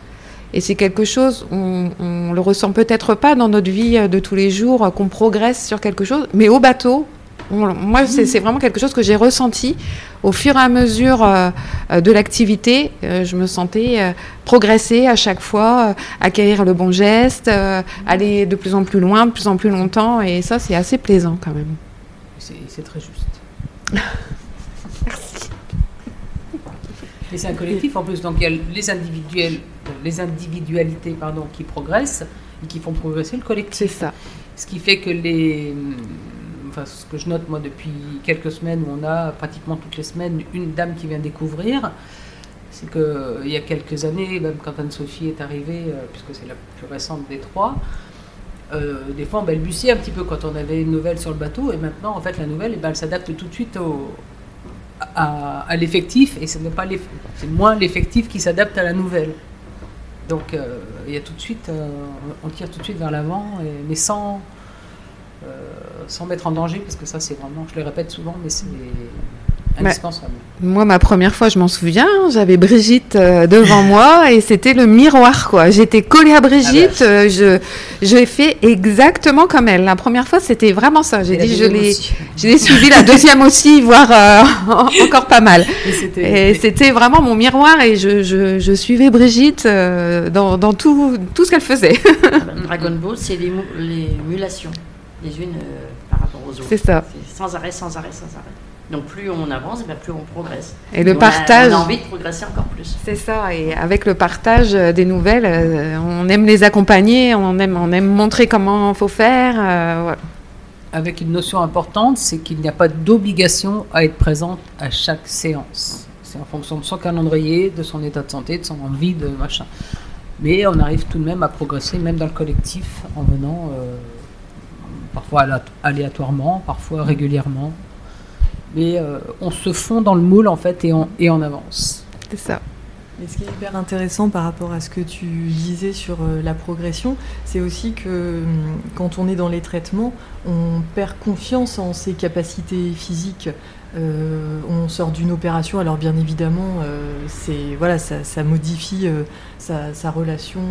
Et c'est quelque chose, on, on le ressent peut-être pas dans notre vie de tous les jours, qu'on progresse sur quelque chose, mais au bateau, moi, c'est vraiment quelque chose que j'ai ressenti au fur et à mesure euh, euh, de l'activité. Euh, je me sentais progresser à chaque fois, acquérir le bon geste, aller de plus en plus loin, de plus en plus longtemps. Et ça, c'est assez plaisant quand même. C'est très juste. Merci. Et c'est un collectif en plus, donc il y a les, individuels, les individualités pardon, qui progressent et qui font progresser le collectif. C'est ça. Ce qui fait que les ce que je note moi depuis quelques semaines où on a pratiquement toutes les semaines une dame qui vient découvrir, c'est qu'il y a quelques années, même quand Anne-Sophie est arrivée, euh, puisque c'est la plus récente des trois, euh, des fois on balbutiait un petit peu quand on avait une nouvelle sur le bateau, et maintenant en fait la nouvelle, eh ben, elle s'adapte tout de suite à, l'effectif, et ce n'est pas c'est moins l'effectif qui s'adapte à la nouvelle. Donc euh, il y a tout de suite, on tire tout de suite vers l'avant, mais sans, sans mettre en danger, parce que ça, c'est vraiment, je le répète souvent, mais c'est indispensable. moi, ma première fois, je m'en souviens, j'avais Brigitte euh, devant moi et c'était le miroir, quoi. J'étais collée à Brigitte, ah bah. euh, je, je l'ai fait exactement comme elle. La première fois, c'était vraiment ça. J'ai dit, je l'ai, j'ai suivi la deuxième aussi, voire encore pas mal. Et c'était vraiment mon miroir et je, je, je suivais Brigitte dans, dans, tout, tout ce qu'elle faisait. Dragon Ball, c'est l'émulation les unes euh, par rapport aux autres. C'est ça. Sans arrêt, sans arrêt, sans arrêt. Donc plus on avance, et plus on progresse. Et le partage. on a envie de progresser encore plus. C'est ça. Et avec le partage euh, des nouvelles, euh, on aime les accompagner, on aime, on aime montrer comment il faut faire. Avec une notion importante, c'est qu'il n'y a pas d'obligation à être présente à chaque séance. C'est en fonction de son calendrier, de son état de santé, de son envie, de machin. Mais on arrive tout de même à progresser, même dans le collectif, en venant parfois aléatoirement, parfois régulièrement. Mais euh, on se fond dans le moule en fait et on, et on avance. C'est ça. Et ce qui est hyper intéressant par rapport à ce que tu disais sur euh, la progression, c'est aussi que hum, quand on est dans les traitements, on perd confiance en ses capacités physiques. Euh, on sort d'une opération, alors bien évidemment, c'est voilà, ça, modifie sa, relation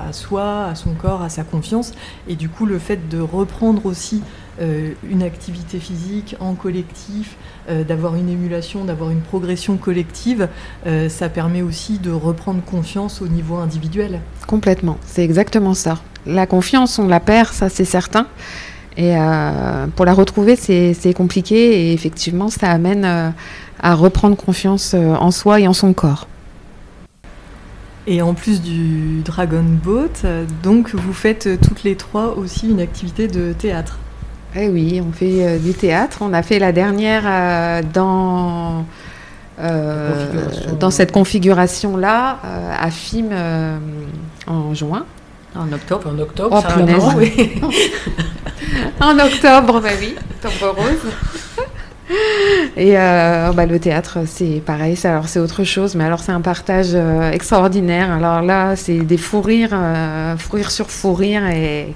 à soi, à son corps, à sa confiance, et du coup le fait de reprendre aussi une activité physique en collectif, euh, d'avoir une émulation, d'avoir une progression collective, euh, ça permet aussi de reprendre confiance au niveau individuel. Complètement, c'est exactement ça. La confiance, on la perd, ça c'est certain. Et euh, pour la retrouver, c'est compliqué et effectivement, ça amène à reprendre confiance en soi et en son corps. Et en plus du Dragon Boat, donc vous faites toutes les trois aussi une activité de théâtre. Eh oui, on fait euh, du théâtre. On a fait la dernière euh, dans, euh, dans cette configuration-là à FIM en juin. En octobre. En octobre, oh, punaise. oui. en octobre, bah oui, octobre rose. Et bah, le théâtre, c'est pareil, alors c'est autre chose, mais alors c'est un partage extraordinaire. Alors là, c'est des fous rires, fou rire sur fou rire, et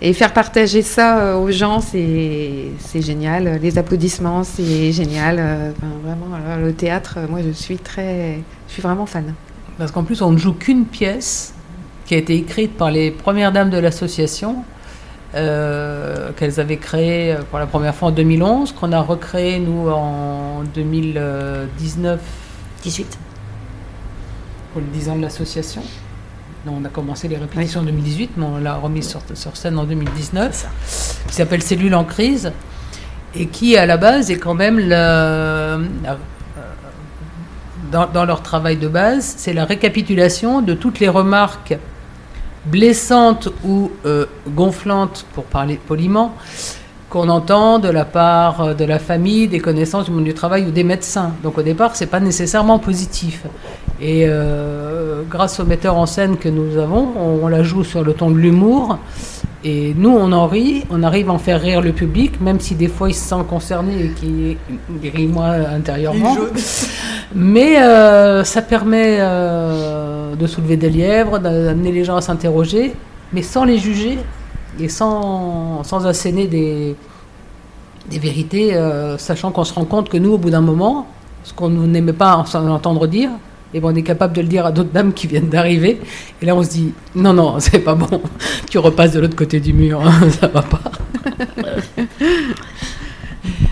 Et faire partager ça euh, aux gens, c'est c'est génial. Les applaudissements, c'est génial. Euh, enfin, vraiment, euh, le théâtre, euh, moi, je suis très, je suis vraiment fan. Parce qu'en plus, on ne joue qu'une pièce qui a été écrite par les premières dames de l'association, euh, qu'elles avaient créée euh, pour la première fois en 2011, qu'on a recréée, nous, en 2019 18. pour le 10 ans de l'association. On a commencé les répétitions en 2018, mais on l'a remise sur, sur scène en 2019, qui s'appelle Cellule en crise, et qui, à la base, est quand même le, euh, dans, dans leur travail de base, c'est la récapitulation de toutes les remarques blessantes ou euh, gonflantes, pour parler poliment, qu'on entend de la part euh, de la famille, des connaissances du monde du travail ou des médecins. Donc au départ, c'est pas nécessairement positif. Et euh, grâce au metteur en scène que nous avons, on, on la joue sur le ton de l'humour. Et nous, on en rit, on arrive à en faire rire le public, même si des fois il se sent concerné et qu'il rit moi intérieurement. Mais euh, ça permet euh, de soulever des lièvres, d'amener les gens à s'interroger, mais sans les juger et sans, sans asséner des, des vérités, euh, sachant qu'on se rend compte que nous, au bout d'un moment, ce qu'on n'aimait pas entendre dire, et ben on est capable de le dire à d'autres dames qui viennent d'arriver. Et là, on se dit non, non, c'est pas bon. Tu repasses de l'autre côté du mur, hein, ça va pas.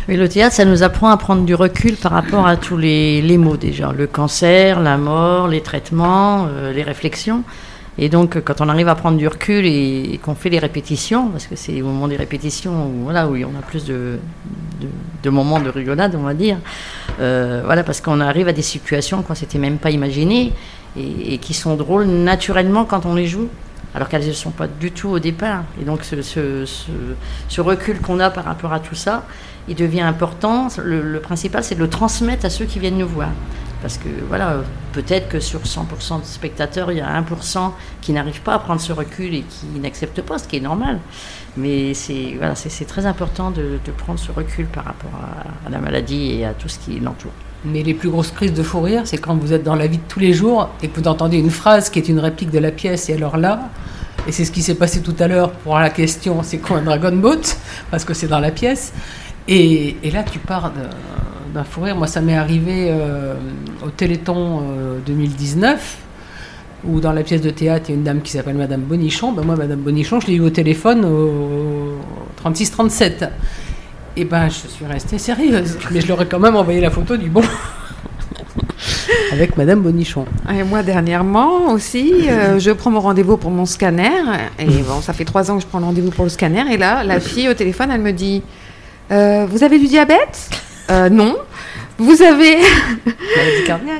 Mais le théâtre, ça nous apprend à prendre du recul par rapport à tous les, les mots déjà. Le cancer, la mort, les traitements, euh, les réflexions. Et donc, quand on arrive à prendre du recul et, et qu'on fait les répétitions, parce que c'est au moment des répétitions où, voilà, où on a plus de, de, moments de rigolade, on va dire. Euh, voilà, parce qu'on arrive à des situations qu'on s'était même pas imaginées et, qui sont drôles naturellement quand on les joue alors qu'elles ne sont pas du tout au départ. Et donc ce recul qu'on a par rapport à tout ça, il devient important. Le, le principal, c'est de le transmettre à ceux qui viennent nous voir. Parce que voilà, peut-être que sur 100% de spectateurs, il y a 1% qui n'arrivent pas à prendre ce recul et qui n'acceptent pas, ce qui est normal. Mais c'est voilà, très important de, de, prendre ce recul par rapport à, la maladie et à tout ce qui l'entoure. Mais les plus grosses crises de fou rire, c'est quand vous êtes dans la vie de tous les jours et que vous entendez une phrase qui est une réplique de la pièce, et alors là, et c'est ce qui s'est passé tout à l'heure pour la question c'est quoi un Dragon Boat? Parce que c'est dans la pièce. Et, et là, tu pars rire. Moi, ça m'est arrivé euh, au Téléthon euh, 2019, où dans la pièce de théâtre, il y a une dame qui s'appelle Madame Bonichon. Ben, moi, Madame Bonichon, je l'ai eu au téléphone au 36-37. Et ben, je suis restée sérieuse. Mais je leur ai quand même envoyé la photo du bon. Avec Madame Bonichon. Et moi, dernièrement aussi, euh, je prends mon rendez-vous pour mon scanner. Et bon, ça fait trois ans que je prends le rendez-vous pour le scanner. Et là, la fille au téléphone, elle me dit euh, Vous avez du diabète? Euh, Non. Vous avez.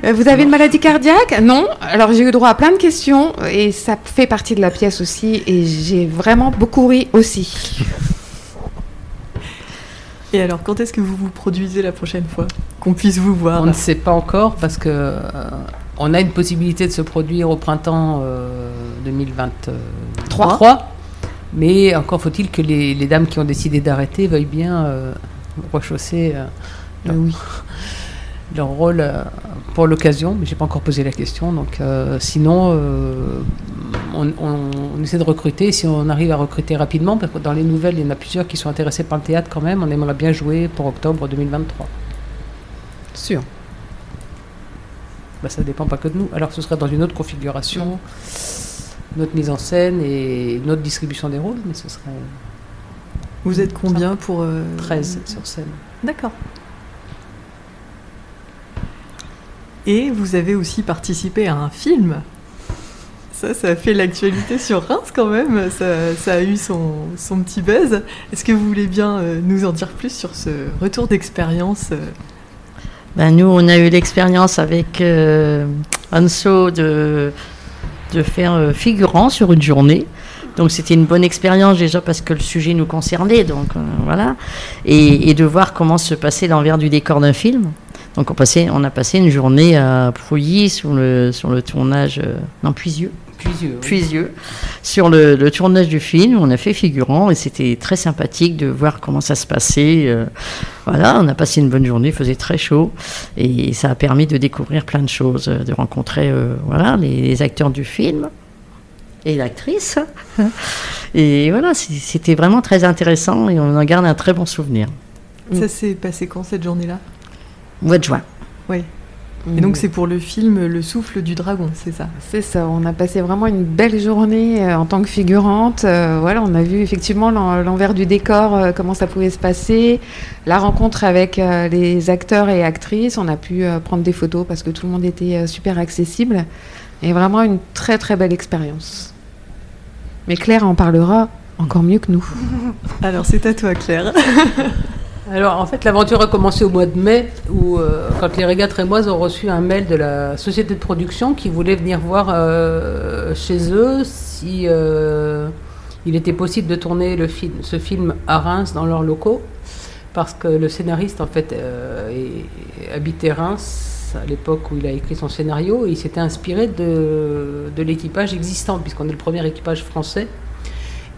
Vous avez une maladie cardiaque Non. Alors j'ai eu droit à plein de questions et ça fait partie de la pièce aussi. Et j'ai vraiment beaucoup ri aussi. Et alors, quand est-ce que vous vous produisez la prochaine fois Qu'on puisse vous voir On ne sait pas encore parce que euh, on a une possibilité de se produire au printemps euh, 2023. Mais encore faut-il que les, les, dames qui ont décidé d'arrêter veuillent bien euh, rechausser leur, oui. leur, rôle euh, pour l'occasion. Mais j'ai pas encore posé la question. Donc, euh, sinon, euh, on, on, on, essaie de recruter. Si on arrive à recruter rapidement, parce que dans les nouvelles, il y en a plusieurs qui sont intéressés par le théâtre quand même. On aimerait bien jouer pour octobre 2023. Sûr. Bah, ça dépend pas que de nous. Alors, ce serait dans une autre configuration. Mmh notre mise en scène et notre distribution des rôles, mais ce serait. Vous êtes combien pour. Euh... 13 sur scène. D'accord. Et vous avez aussi participé à un film. Ça, ça a fait l'actualité sur Reims quand même. Ça, ça a eu son, son petit buzz. Est-ce que vous voulez bien euh, nous en dire plus sur ce retour d'expérience euh... ben, Nous, on a eu l'expérience avec euh, Anso de de faire euh, figurant sur une journée. Donc c'était une bonne expérience déjà parce que le sujet nous concernait, donc euh, voilà, et, et, de voir comment se passait l'envers du décor d'un film. Donc on, passait, on a passé une journée à Pouilly sur le, sur le tournage, euh, non Puisieux. Puisieux, oui. Puisieux, sur le, le, tournage du film, on a fait figurant et c'était très sympathique de voir comment ça se passait. Euh, voilà, on a passé une bonne journée, il faisait très chaud et ça a permis de découvrir plein de choses, de rencontrer euh, voilà, les, les acteurs du film et l'actrice. Et voilà, c'était vraiment très intéressant et on en garde un très bon souvenir. Ça s'est passé quand cette journée-là? Mois de juin. Oui. Et donc c'est pour le film Le souffle du dragon, c'est ça? C'est ça, on a passé vraiment une belle journée euh, en tant que figurante. Euh, voilà, on a vu effectivement l'envers du décor, euh, comment ça pouvait se passer, la rencontre avec les acteurs et actrices. On a pu prendre des photos parce que tout le monde était super accessible. Et vraiment une très très belle expérience. Mais Claire en parlera encore mieux que nous. Alors c'est à toi Claire. Alors en fait l'aventure a commencé au mois de mai où euh, quand les régates rémoises ont reçu un mail de la société de production qui voulait venir voir euh, chez eux si euh, il était possible de tourner le film, ce film à Reims dans leurs locaux parce que le scénariste en fait habitait Reims à l'époque où il a écrit son scénario il s'était inspiré de, l'équipage existant puisqu'on est le premier équipage français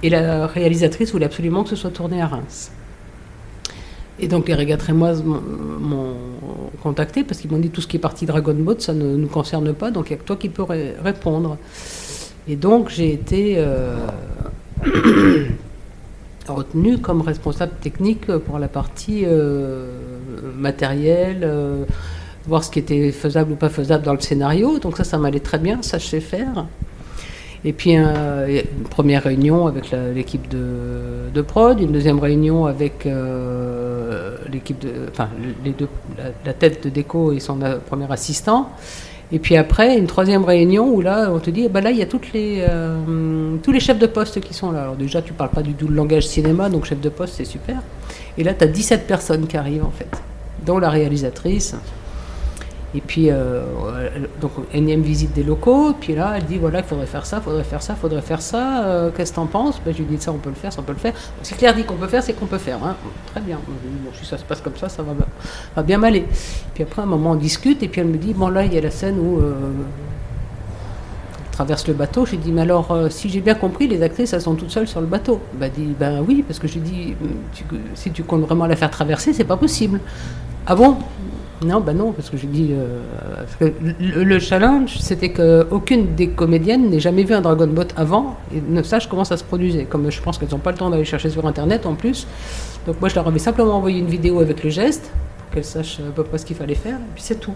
et la réalisatrice voulait absolument que ce soit tourné à Reims. Et donc les régates rémoises m'ont contacté parce qu'ils m'ont dit tout ce qui est parti Dragon Boat, ça ne nous concerne pas, donc il n'y a que toi qui peux répondre. Et donc j'ai été euh, retenu comme responsable technique pour la partie euh, matérielle, euh, voir ce qui était faisable ou pas faisable dans le scénario. Donc ça, ça m'allait très bien, ça je sais faire. Et puis une première réunion avec l'équipe de, prod, une deuxième réunion avec euh, l'équipe enfin les deux, la, tête de déco et son premier assistant. Et puis après, une troisième réunion où là, on te dit, bah là, il y a toutes les, euh, tous les chefs de poste qui sont là. Alors déjà, tu parles pas du tout le langage cinéma, donc chef de poste, c'est super. Et là, tu as 17 personnes qui arrivent, en fait, dont la réalisatrice. Et puis, euh, donc, énième visite des locaux. Puis là, elle dit voilà, il faudrait faire ça, il faudrait faire ça, il faudrait faire ça. Euh, qu'est-ce que t'en penses? Ben, Je lui dis ça, on peut le faire, ça, on peut le faire. si Claire dit qu'on peut faire, c'est qu'on peut faire. Hein. Très bien. Bon, si ça se passe comme ça, ça va, bien m'aller. Puis après, un moment, on discute. Et puis elle me dit bon, là, il y a la scène où. Euh, traverse le bateau. J'ai dit, mais alors, si j'ai bien compris, les actrices, elles sont toutes seules sur le bateau. Bah, dit, ben oui, parce que j'ai dit, si tu comptes vraiment la faire traverser, c'est pas possible. Ah bon? Non, bah non, parce que je dis. Euh, le, challenge, c'était qu'aucune des comédiennes n'ait jamais vu un Dragon Boat avant et ne sache comment ça se produisait. Comme je pense qu'elles n'ont pas le temps d'aller chercher sur Internet en plus. Donc moi, je leur avais simplement envoyé une vidéo avec le geste pour qu'elles sachent à peu près ce qu'il fallait faire, et puis c'est tout.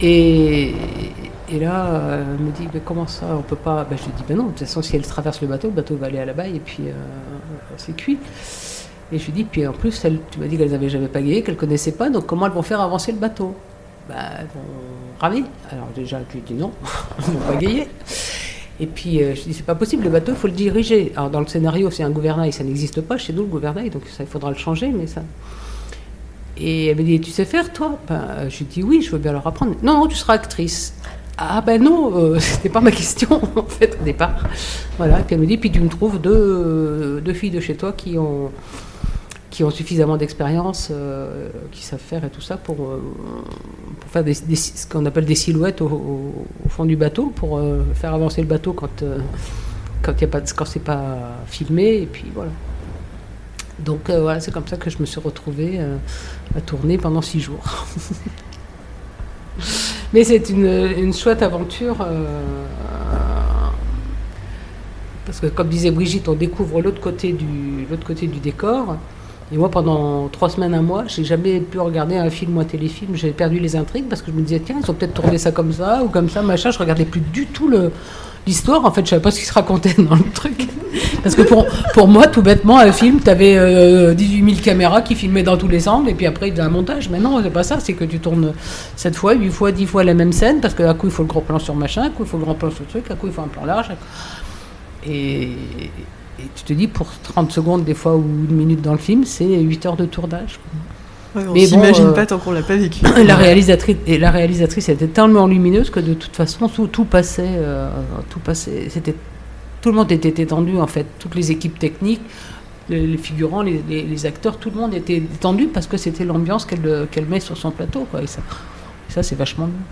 Et, là, elle me dit, mais comment ça, on peut pas. Ben, je lui dis, ben non, de toute façon, si elle traverse le bateau, le bateau va aller à la baille et puis euh, c'est cuit. Et je lui dis, puis en plus, tu m'as dit qu'elles n'avaient jamais pagayé, qu'elles ne connaissaient pas, donc comment elles vont faire avancer le bateau? Bah, Elles vont ramer. Alors déjà, je lui dis non, elles vont pagayer. Et puis euh, je dis, c'est pas possible, le bateau, il faut le diriger. Alors dans le scénario, c'est un gouvernail, ça n'existe pas chez nous, le gouvernail, donc ça, il faudra le changer, mais ça. Et elle me dit, tu sais faire, toi? Ben, Je lui dis, oui, je veux bien leur apprendre. Non, non, tu seras actrice. Ah ben non, euh, c'était pas ma question en fait au départ. Voilà, et puis elle me dit, puis tu me trouves deux, deux filles de chez toi qui ont qui ont suffisamment d'expérience, euh, qui savent faire et tout ça pour, euh, faire des, ce qu'on appelle des silhouettes au, fond du bateau, pour euh, faire avancer le bateau quand, quand, pas, quand c'est pas filmé. Et puis voilà. Donc voilà, c'est comme ça que je me suis retrouvée à tourner pendant six jours. Mais c'est une, une, chouette aventure. parce que comme disait Brigitte, on découvre l'autre côté l'autre côté du décor. Et moi, pendant trois semaines, un mois, j'ai jamais pu regarder un film ou un téléfilm. J'ai perdu les intrigues parce que je me disais, tiens, ils ont peut-être tourné ça comme ça ou comme ça, machin. Je regardais plus du tout l'histoire. En fait, je savais pas ce qui se racontait dans le truc. Parce que pour, pour moi, tout bêtement, un film, tu avais 18 000 caméras qui filmaient dans tous les angles et puis après, il y a un montage. Mais non, c'est pas ça. C'est que tu tournes 7 fois, 8 fois, 10 fois la même scène parce qu'à coup, il faut le gros plan sur machin, à coup, il faut le grand plan sur le truc, à coup, il faut un plan large. Et, et tu te dis, pour 30 secondes, des fois, ou une minute dans le film, c'est 8 heures de tournage. on ne s'imagine euh, pas tant qu'on l'a pas vécu. La réalisatrice, et la réalisatrice était tellement lumineuse que de toute façon, tout, passait. Euh, tout passait c'était, tout le monde était étendu, en fait. Toutes les équipes techniques, les, figurants, les, acteurs, tout le monde était étendu parce que c'était l'ambiance qu'elle, qu'elle met sur son plateau. Quoi, et ça, ça c'est vachement bien.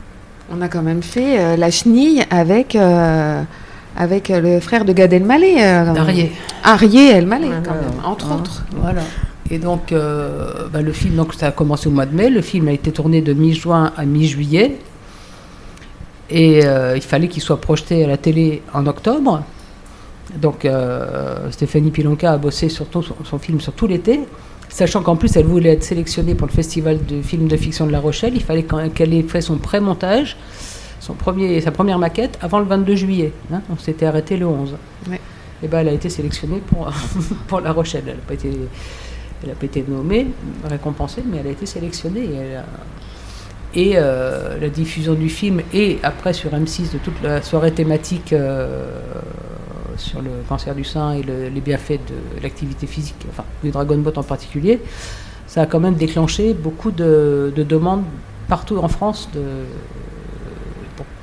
On a quand même fait euh, la chenille avec avec euh, le frère de Gad Elmaleh. Euh, Arié. Arié Elmaleh, quand même, entre autres. Voilà. Et donc, euh, bah, le film, donc, ça a commencé au mois de mai. Le film a été tourné de mi-juin à mi-juillet. Et euh, il fallait qu'il soit projeté à la télé en octobre. Donc euh, Stéphanie Pilonka a bossé sur tout son, son film sur tout l'été, sachant qu'en plus elle voulait être sélectionnée pour le festival de films de fiction de La Rochelle. Il fallait qu'elle ait fait son pré-montage, son premier, sa première maquette avant le 22 juillet. hein. on s'était arrêté le 11. Ouais. Et ben elle a été sélectionnée pour, pour La Rochelle. Elle n'a pas été, elle a pas été nommée, récompensée, mais elle a été sélectionnée. Et, elle a- et, euh, la diffusion du film et après sur M6 de toute la soirée thématique euh, sur le cancer du sein et le- les bienfaits de l'activité physique, enfin du Dragon Boat en particulier, ça a quand même déclenché beaucoup de, de demandes partout en France de,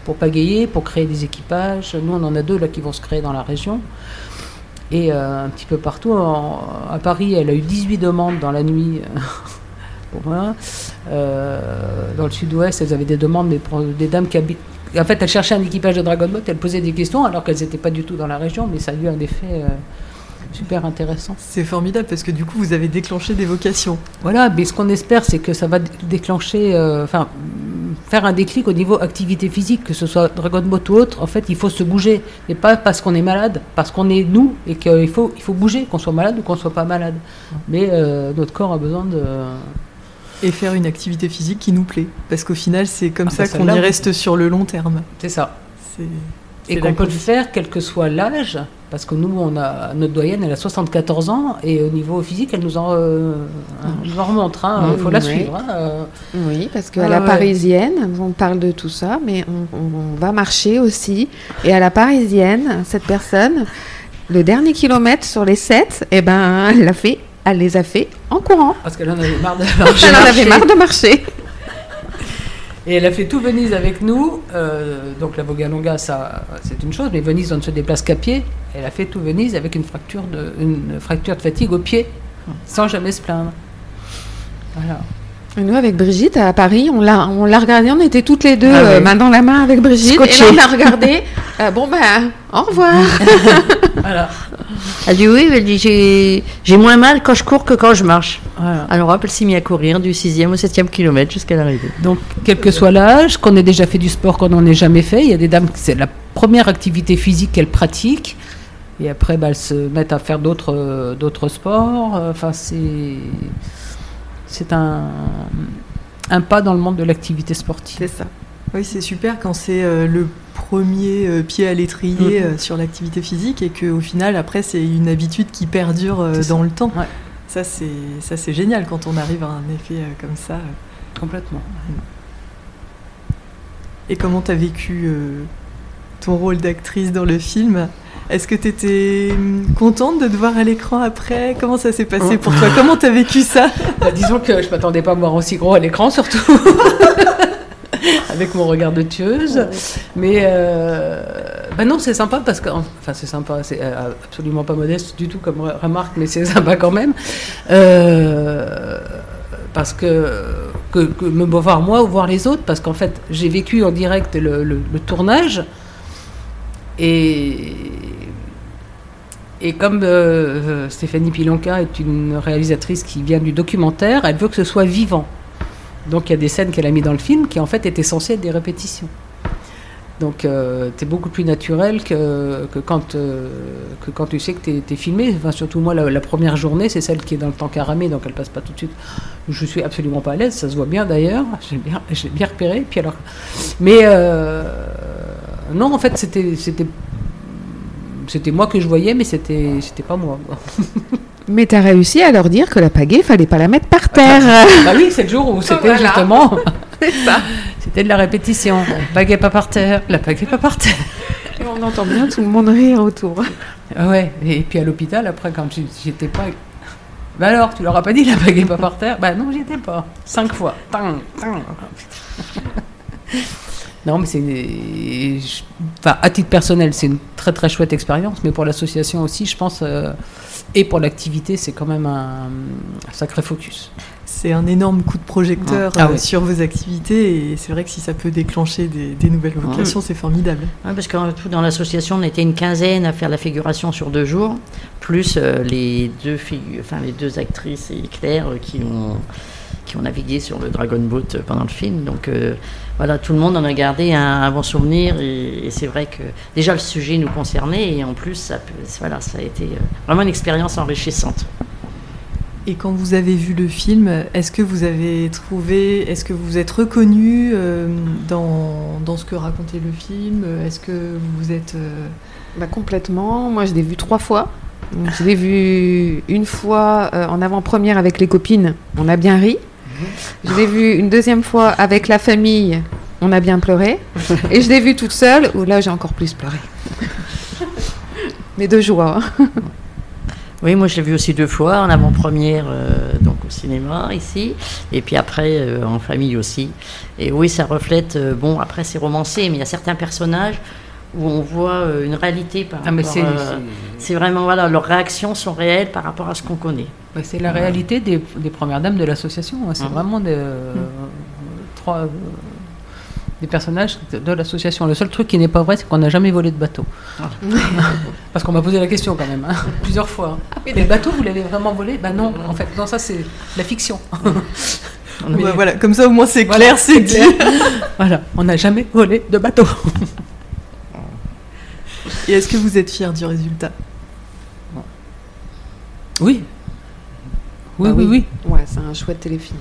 pour, pagayer, pour créer des équipages. Nous, on en a deux là qui vont se créer dans la région. Et euh, un petit peu partout. À Paris, elle a eu 18 demandes dans la nuit. euh, pour moi. Euh, dans le sud-ouest, elles avaient des demandes, pour des dames qui habitent. En fait, elles cherchaient un équipage de Dragon Boat, elles posaient des questions alors qu'elles n'étaient pas du tout dans la région, mais ça a eu un effet super intéressant. C'est formidable parce que du coup, vous avez déclenché des vocations. Voilà, mais ce qu'on espère, c'est que ça va dé- déclencher, euh, enfin, faire un déclic au niveau activité physique, que ce soit Dragon Boat ou autre. En fait, il faut se bouger, et pas parce qu'on est malade, parce qu'on est nous, et qu'il faut, il faut bouger, qu'on soit malade ou qu'on soit pas malade. Mais euh, notre corps a besoin de. Et faire une activité physique qui nous plaît. Parce qu'au final, c'est comme Ah, ça bah, qu'on y reste sur le long terme. C'est ça. Et qu'on peut le faire quel que soit l'âge, parce que nous, on a notre doyenne, elle a 74 ans, et au niveau physique, elle nous en, euh, nous en remonte. Il faut la Oui. suivre. hein, euh. Oui, parce qu'à Ah la ouais. parisienne, on parle de tout ça, mais on, on- on va marcher aussi. Et à la parisienne, cette personne, le dernier kilomètre sur les 7, eh ben, elle, l'a fait, elle les a fait en courant. parce qu'elle en avait marre de Elle en avait marre de marcher. Et elle a fait tout Venise avec nous. euh, donc la Vogalonga, ça, c'est une chose, mais Venise, on ne se déplace qu'à pied. Elle a fait tout Venise avec une fracture de, une fracture de fatigue au pied, sans jamais se plaindre. Voilà. Et nous, avec Brigitte, à Paris, on l'a, on l'a regardé, on était toutes les deux, Ah euh, main dans la main avec Brigitte. Et là, on a regardé. euh, bon, ben, au revoir. Voilà. Elle dit oui, elle dit j'ai j'ai moins mal quand je cours que quand je marche. Voilà. Alors hop, elle s'est mise à courir du 6e au 7e kilomètre jusqu'à l'arrivée. Donc, quel que soit l'âge, qu'on ait déjà fait du sport, qu'on n'en ait jamais fait, il y a des dames, c'est la première activité physique qu'elles pratiquent. Et après, bah, elles se mettent à faire d'autres, euh, d'autres sports. Euh, Enfin, c'est, c'est un, un pas dans le monde de l'activité sportive. C'est ça. Oui, c'est super quand c'est euh, le premier euh, pied à l'étrier Mhm. euh, sur l'activité physique et qu'au final, après, c'est une habitude qui perdure ça. dans le temps. Ouais. Ça, c'est ça, c'est génial quand on arrive à un effet comme ça. Complètement. Et comment tu as vécu ton rôle d'actrice dans le film? Est-ce que tu étais contente de te voir à l'écran après? Comment ça s'est passé pour toi? Comment tu as vécu ça? Bah, disons que je m'attendais pas à me voir aussi gros à l'écran, surtout. Avec mon regard de tueuse. Mais euh, bah non, c'est sympa parce que. Enfin, c'est sympa, c'est euh, absolument pas modeste du tout comme re- remarque, mais c'est sympa quand même. Euh, parce que, que, que me voir moi ou voir les autres, parce qu'en fait, j'ai vécu en direct le, le- le tournage. Et. Et comme euh, Stéphanie Pilonka est une réalisatrice qui vient du documentaire, elle veut que ce soit vivant. Donc il y a des scènes qu'elle a mis dans le film qui en fait étaient censées être des répétitions. Donc euh, t'es beaucoup plus naturel que, que, quand, euh, que quand tu sais que t'es es filmé. Enfin, surtout moi, la, première journée, c'est celle qui est dans le temps caramé, donc elle passe pas tout de suite. Je suis absolument pas à l'aise, ça se voit bien d'ailleurs. J'ai bien, bien repéré. Puis alors, mais euh, non, en fait, c'était moi que je voyais, mais c'était pas moi. Mais tu as réussi à leur dire que la pagaie, fallait pas la mettre par terre. Bah oui, c'est le jour où c'était Voilà. justement. C'était de la répétition. La est pas par terre, la est pas par terre. Et on entend bien tout le monde rire autour. Ah ouais, et puis à l'hôpital, après, quand j'étais pas. Bah alors, tu leur as pas dit la est pas par terre? Bah non, j'y étais pas. Cinq fois. Tang, tang. Non, mais c'est. Enfin, à titre personnel, c'est une très très chouette expérience, mais pour l'association aussi, je pense, euh, et pour l'activité, c'est quand même un, un sacré focus. C'est un énorme coup de projecteur Ah euh, ouais. sur vos activités et c'est vrai que si ça peut déclencher des, des nouvelles vocations, c'est formidable. Parce qu'en tout, dans l'association, on était une quinzaine à faire la figuration sur deux jours, plus euh, les, deux enfin, les deux actrices et Claire euh, qui ont, qui ont navigué sur le Dragon Boat pendant le film. Donc voilà, tout le monde en a gardé un, bon souvenir et, c'est vrai que déjà le sujet nous concernait et en plus ça, voilà, ça a été vraiment une expérience enrichissante. Et quand vous avez vu le film, est-ce que vous avez trouvé, est-ce que vous êtes reconnu dans, dans, ce que racontait le film? Est-ce que vous êtes... Bah, complètement. Moi, je l'ai vu trois fois. je l'ai vu une fois euh, en avant-première avec les copines. On a bien ri. Je l'ai vu une deuxième fois avec la famille. On a bien pleuré. Et je l'ai vu toute seule, où là, j'ai encore plus pleuré. Mais de joie. Oui, moi je l'ai vu aussi deux fois, en avant-première, euh, donc au cinéma ici, et puis après euh, en famille aussi. Et oui, ça reflète, bon, après c'est romancé, mais il y a certains personnages où on voit euh, une réalité par ah, rapport. Euh, c'est vraiment voilà, leurs réactions sont réelles par rapport à ce qu'on connaît. C'est la réalité des, des, premières dames de l'association. Hein. C'est mhm. vraiment des, euh, mhm. trois des personnages de l'association. Le seul truc qui n'est pas vrai, c'est qu'on n'a jamais volé de bateau. Ah. Parce qu'on m'a posé la question quand même, hein, plusieurs fois. Ah les bateaux, vous l'avez vraiment volé? Ben non, en fait, non, ça c'est la fiction. voilà, comme ça au moins c'est clair, c'est clair. voilà, on n'a jamais volé de bateau. Et est-ce que vous êtes fier du résultat? Oui. Oui, bah oui, oui, Ouais, c'est un chouette téléfilm.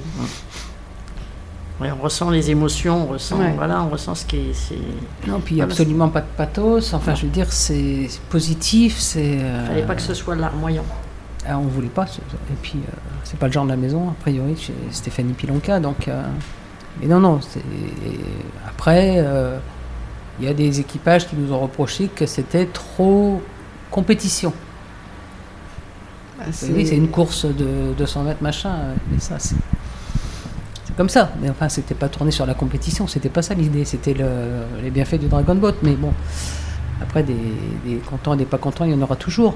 on ressent les émotions, on ressent, voilà, on ressent ce qui est. Non, puis absolument pas de pathos. Enfin, je veux dire, c'est positif. C'est. Il ne fallait pas que ce soit larmoyant. Ah, on voulait pas. Et puis, euh, c'est pas le genre de la maison, a priori, chez Stéphanie Pilonka. Donc, euh, mais non, non. Après. Euh, il y a des équipages qui nous ont reproché que c'était trop compétition. Ah, oui, c'est une course de 200 mètres machin, mais ça c'est comme ça. Mais enfin, c'était pas tourné sur la compétition, c'était pas ça l'idée, c'était le, les bienfaits du Dragon Boat. Mais bon, après des, contents et des pas contents, il y en aura toujours.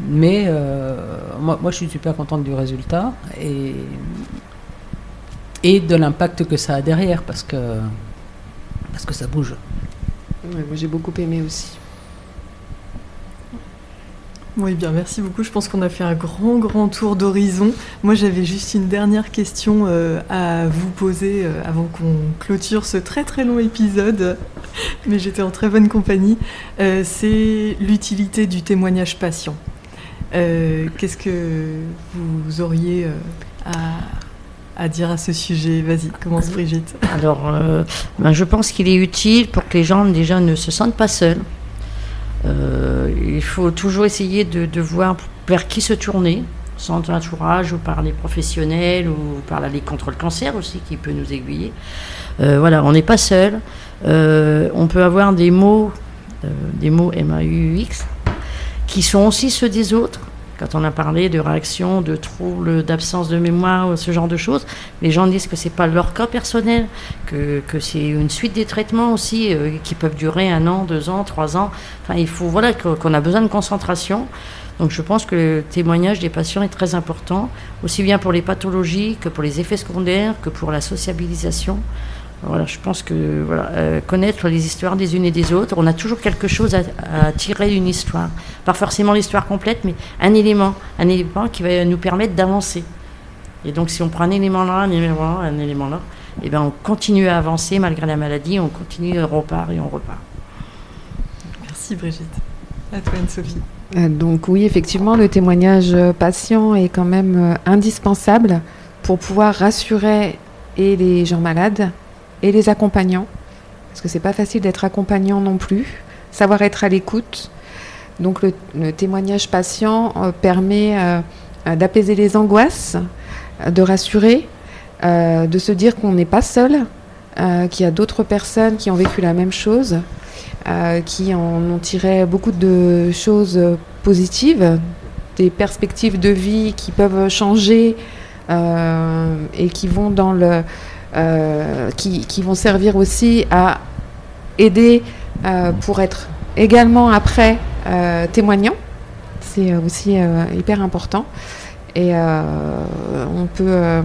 Mais euh, moi, moi, je suis super contente du résultat et, et de l'impact que ça a derrière parce que, parce que ça bouge moi j'ai beaucoup aimé aussi. Oui, bien, merci beaucoup. Je pense qu'on a fait un grand, grand tour d'horizon. Moi, j'avais juste une dernière question euh, à vous poser euh, avant qu'on clôture ce très, très long épisode. Mais j'étais en très bonne compagnie. Euh, c'est l'utilité du témoignage patient. Qu'est-ce que vous auriez à dire à ce sujet? Vas-y, commence Brigitte. Alors, ben, je pense qu'il est utile pour que les gens déjà ne se sentent pas seuls. Euh, il faut toujours essayer de, voir vers qui se tourner, sans entourage ou par les professionnels ou par la Ligue contre le cancer aussi qui peut nous aiguiller. Euh, voilà, on n'est pas seul. on peut avoir des mots, des mots M-A-U-X, qui sont aussi ceux des autres quand on a parlé de réactions, de troubles, d'absence de mémoire, ce genre de choses, les gens disent que c'est pas leur cas personnel, que, c'est une suite des traitements aussi euh, qui peuvent durer un an, deux ans, trois ans. Enfin, il faut voilà qu'on a besoin de concentration. Donc je pense que le témoignage des patients est très important, aussi bien pour les pathologies que pour les effets secondaires, que pour la sociabilisation. Voilà, je pense que voilà, euh, connaître les histoires des unes et des autres, on a toujours quelque chose à, tirer d'une histoire. Pas forcément l'histoire complète, mais un élément, un élément qui va nous permettre d'avancer. Et donc, si on prend un élément là, un élément là, un élément là, et eh ben, on continue à avancer malgré la maladie, on continue, on repart et on repart. Merci Brigitte. À toi Anne-Sophie. Euh, donc oui, effectivement, le témoignage euh, patient est quand même indispensable pour pouvoir rassurer et les gens malades et les accompagnants, parce que c'est pas facile d'être accompagnant non plus, savoir être à l'écoute. Donc le, témoignage patient euh, permet euh, d'apaiser les angoisses, de rassurer, euh, de se dire qu'on n'est pas seul, qu'il y a d'autres personnes qui ont vécu la même chose, qui en ont tiré beaucoup de choses positives, des perspectives de vie qui peuvent changer et qui vont dans le, euh, qui, vont servir aussi à aider euh, pour être également après euh, témoignant. C'est aussi hyper important. Et on peut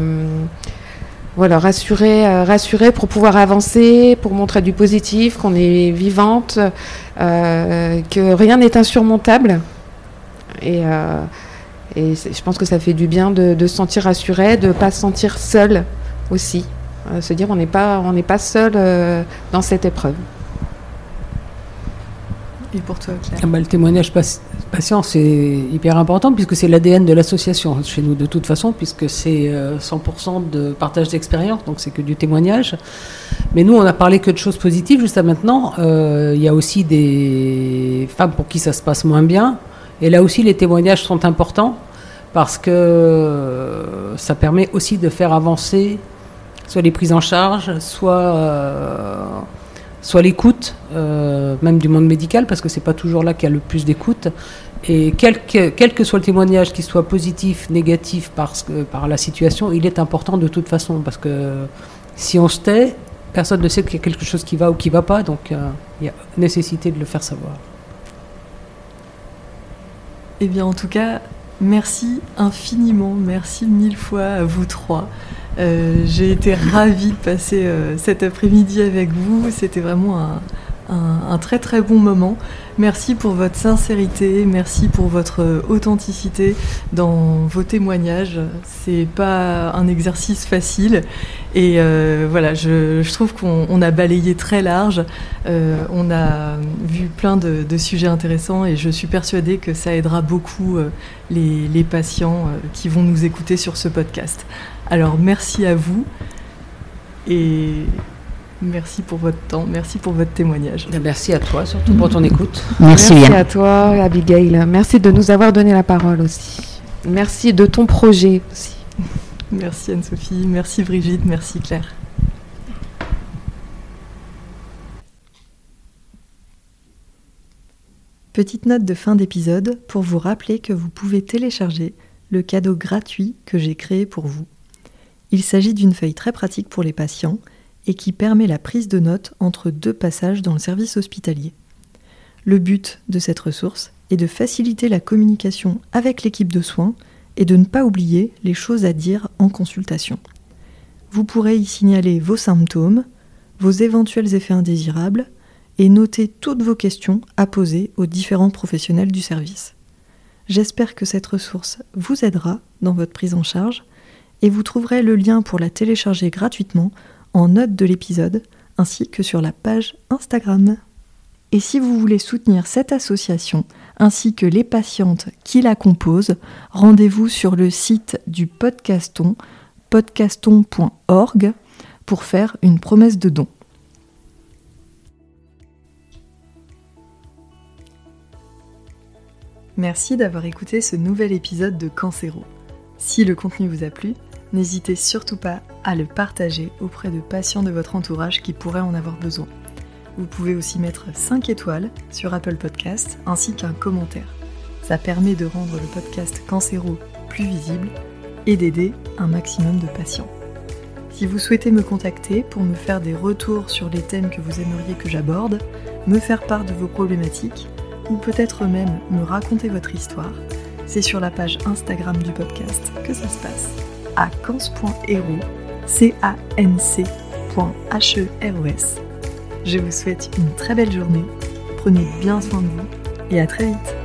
voilà, rassurer, rassurer pour pouvoir avancer, pour montrer du positif, qu'on est vivante, que rien n'est insurmontable. Et, je pense que ça fait du bien de se sentir rassuré, de ne pas se sentir seul aussi. Se dire on n'est pas, on n'est pas seul dans cette épreuve. Et pour toi, Claire ah bah, Le témoignage patient, c'est hyper important puisque c'est l'ADN de l'association chez nous de toute façon, puisque c'est 100% euh, de partage d'expérience, donc c'est que du témoignage. Mais nous, on a parlé que de choses positives jusqu'à maintenant. Euh, il y a aussi des femmes pour qui ça se passe moins bien. Et là aussi, les témoignages sont importants parce que ça permet aussi de faire avancer soit les prises en charge, soit... Euh, l'écoute, euh, même du monde médical, parce que c'est pas toujours là qu'il y a le plus d'écoute. Et quel que, soit le témoignage, qu'il soit positif, négatif que, par la situation, il est important de toute façon, parce que si on se tait, personne ne sait qu'il y a quelque chose qui va ou qui va pas, donc euh, il y a nécessité de le faire savoir. Eh bien, en tout cas, merci infiniment, merci mille fois à vous trois. Euh, j'ai été ravie de passer euh, cet après-midi avec vous. C'était vraiment un, très très bon moment. Merci pour votre sincérité, merci pour votre authenticité dans vos témoignages. C'est pas un exercice facile et euh, voilà, je, trouve qu'on a balayé très large. on a vu plein de, sujets intéressants et je suis persuadée que ça aidera beaucoup les patients qui vont nous écouter sur ce podcast. Alors merci à vous et merci pour votre temps, merci pour votre témoignage. Merci à toi, surtout pour ton écoute. Merci, merci à toi, Abigail. Merci de nous avoir donné la parole aussi. Merci de ton projet aussi. Merci Anne-Sophie, merci Brigitte, merci Claire. Petite note de fin d'épisode pour vous rappeler que vous pouvez télécharger le cadeau gratuit que j'ai créé pour vous. Il s'agit d'une feuille très pratique pour les patients et qui permet la prise de notes entre deux passages dans le service hospitalier. Le but de cette ressource est de faciliter la communication avec l'équipe de soins et de ne pas oublier les choses à dire en consultation. Vous pourrez y signaler vos symptômes, vos éventuels effets indésirables et noter toutes vos questions à poser aux différents professionnels du service. J'espère que cette ressource vous aidera dans votre prise en charge et vous trouverez le lien pour la télécharger gratuitement en note de l'épisode ainsi que sur la page Instagram. Et si vous voulez soutenir cette association ainsi que les patientes qui la composent, rendez-vous sur le site du podcaston podcaston.org pour faire une promesse de don. Merci d'avoir écouté ce nouvel épisode de Cancéro. Si le contenu vous a plu, n'hésitez surtout pas à le partager auprès de patients de votre entourage qui pourraient en avoir besoin. Vous pouvez aussi mettre 5 étoiles sur Apple Podcast ainsi qu'un commentaire. Ça permet de rendre le podcast Cancéro plus visible et d'aider un maximum de patients. Si vous souhaitez me contacter pour me faire des retours sur les thèmes que vous aimeriez que j'aborde, me faire part de vos problématiques ou peut-être même me raconter votre histoire, c'est sur la page Instagram du podcast que ça se passe à cans.hero, C-A-N-C.H-E-R-O-S. Je vous souhaite une très belle journée, prenez bien soin de vous et à très vite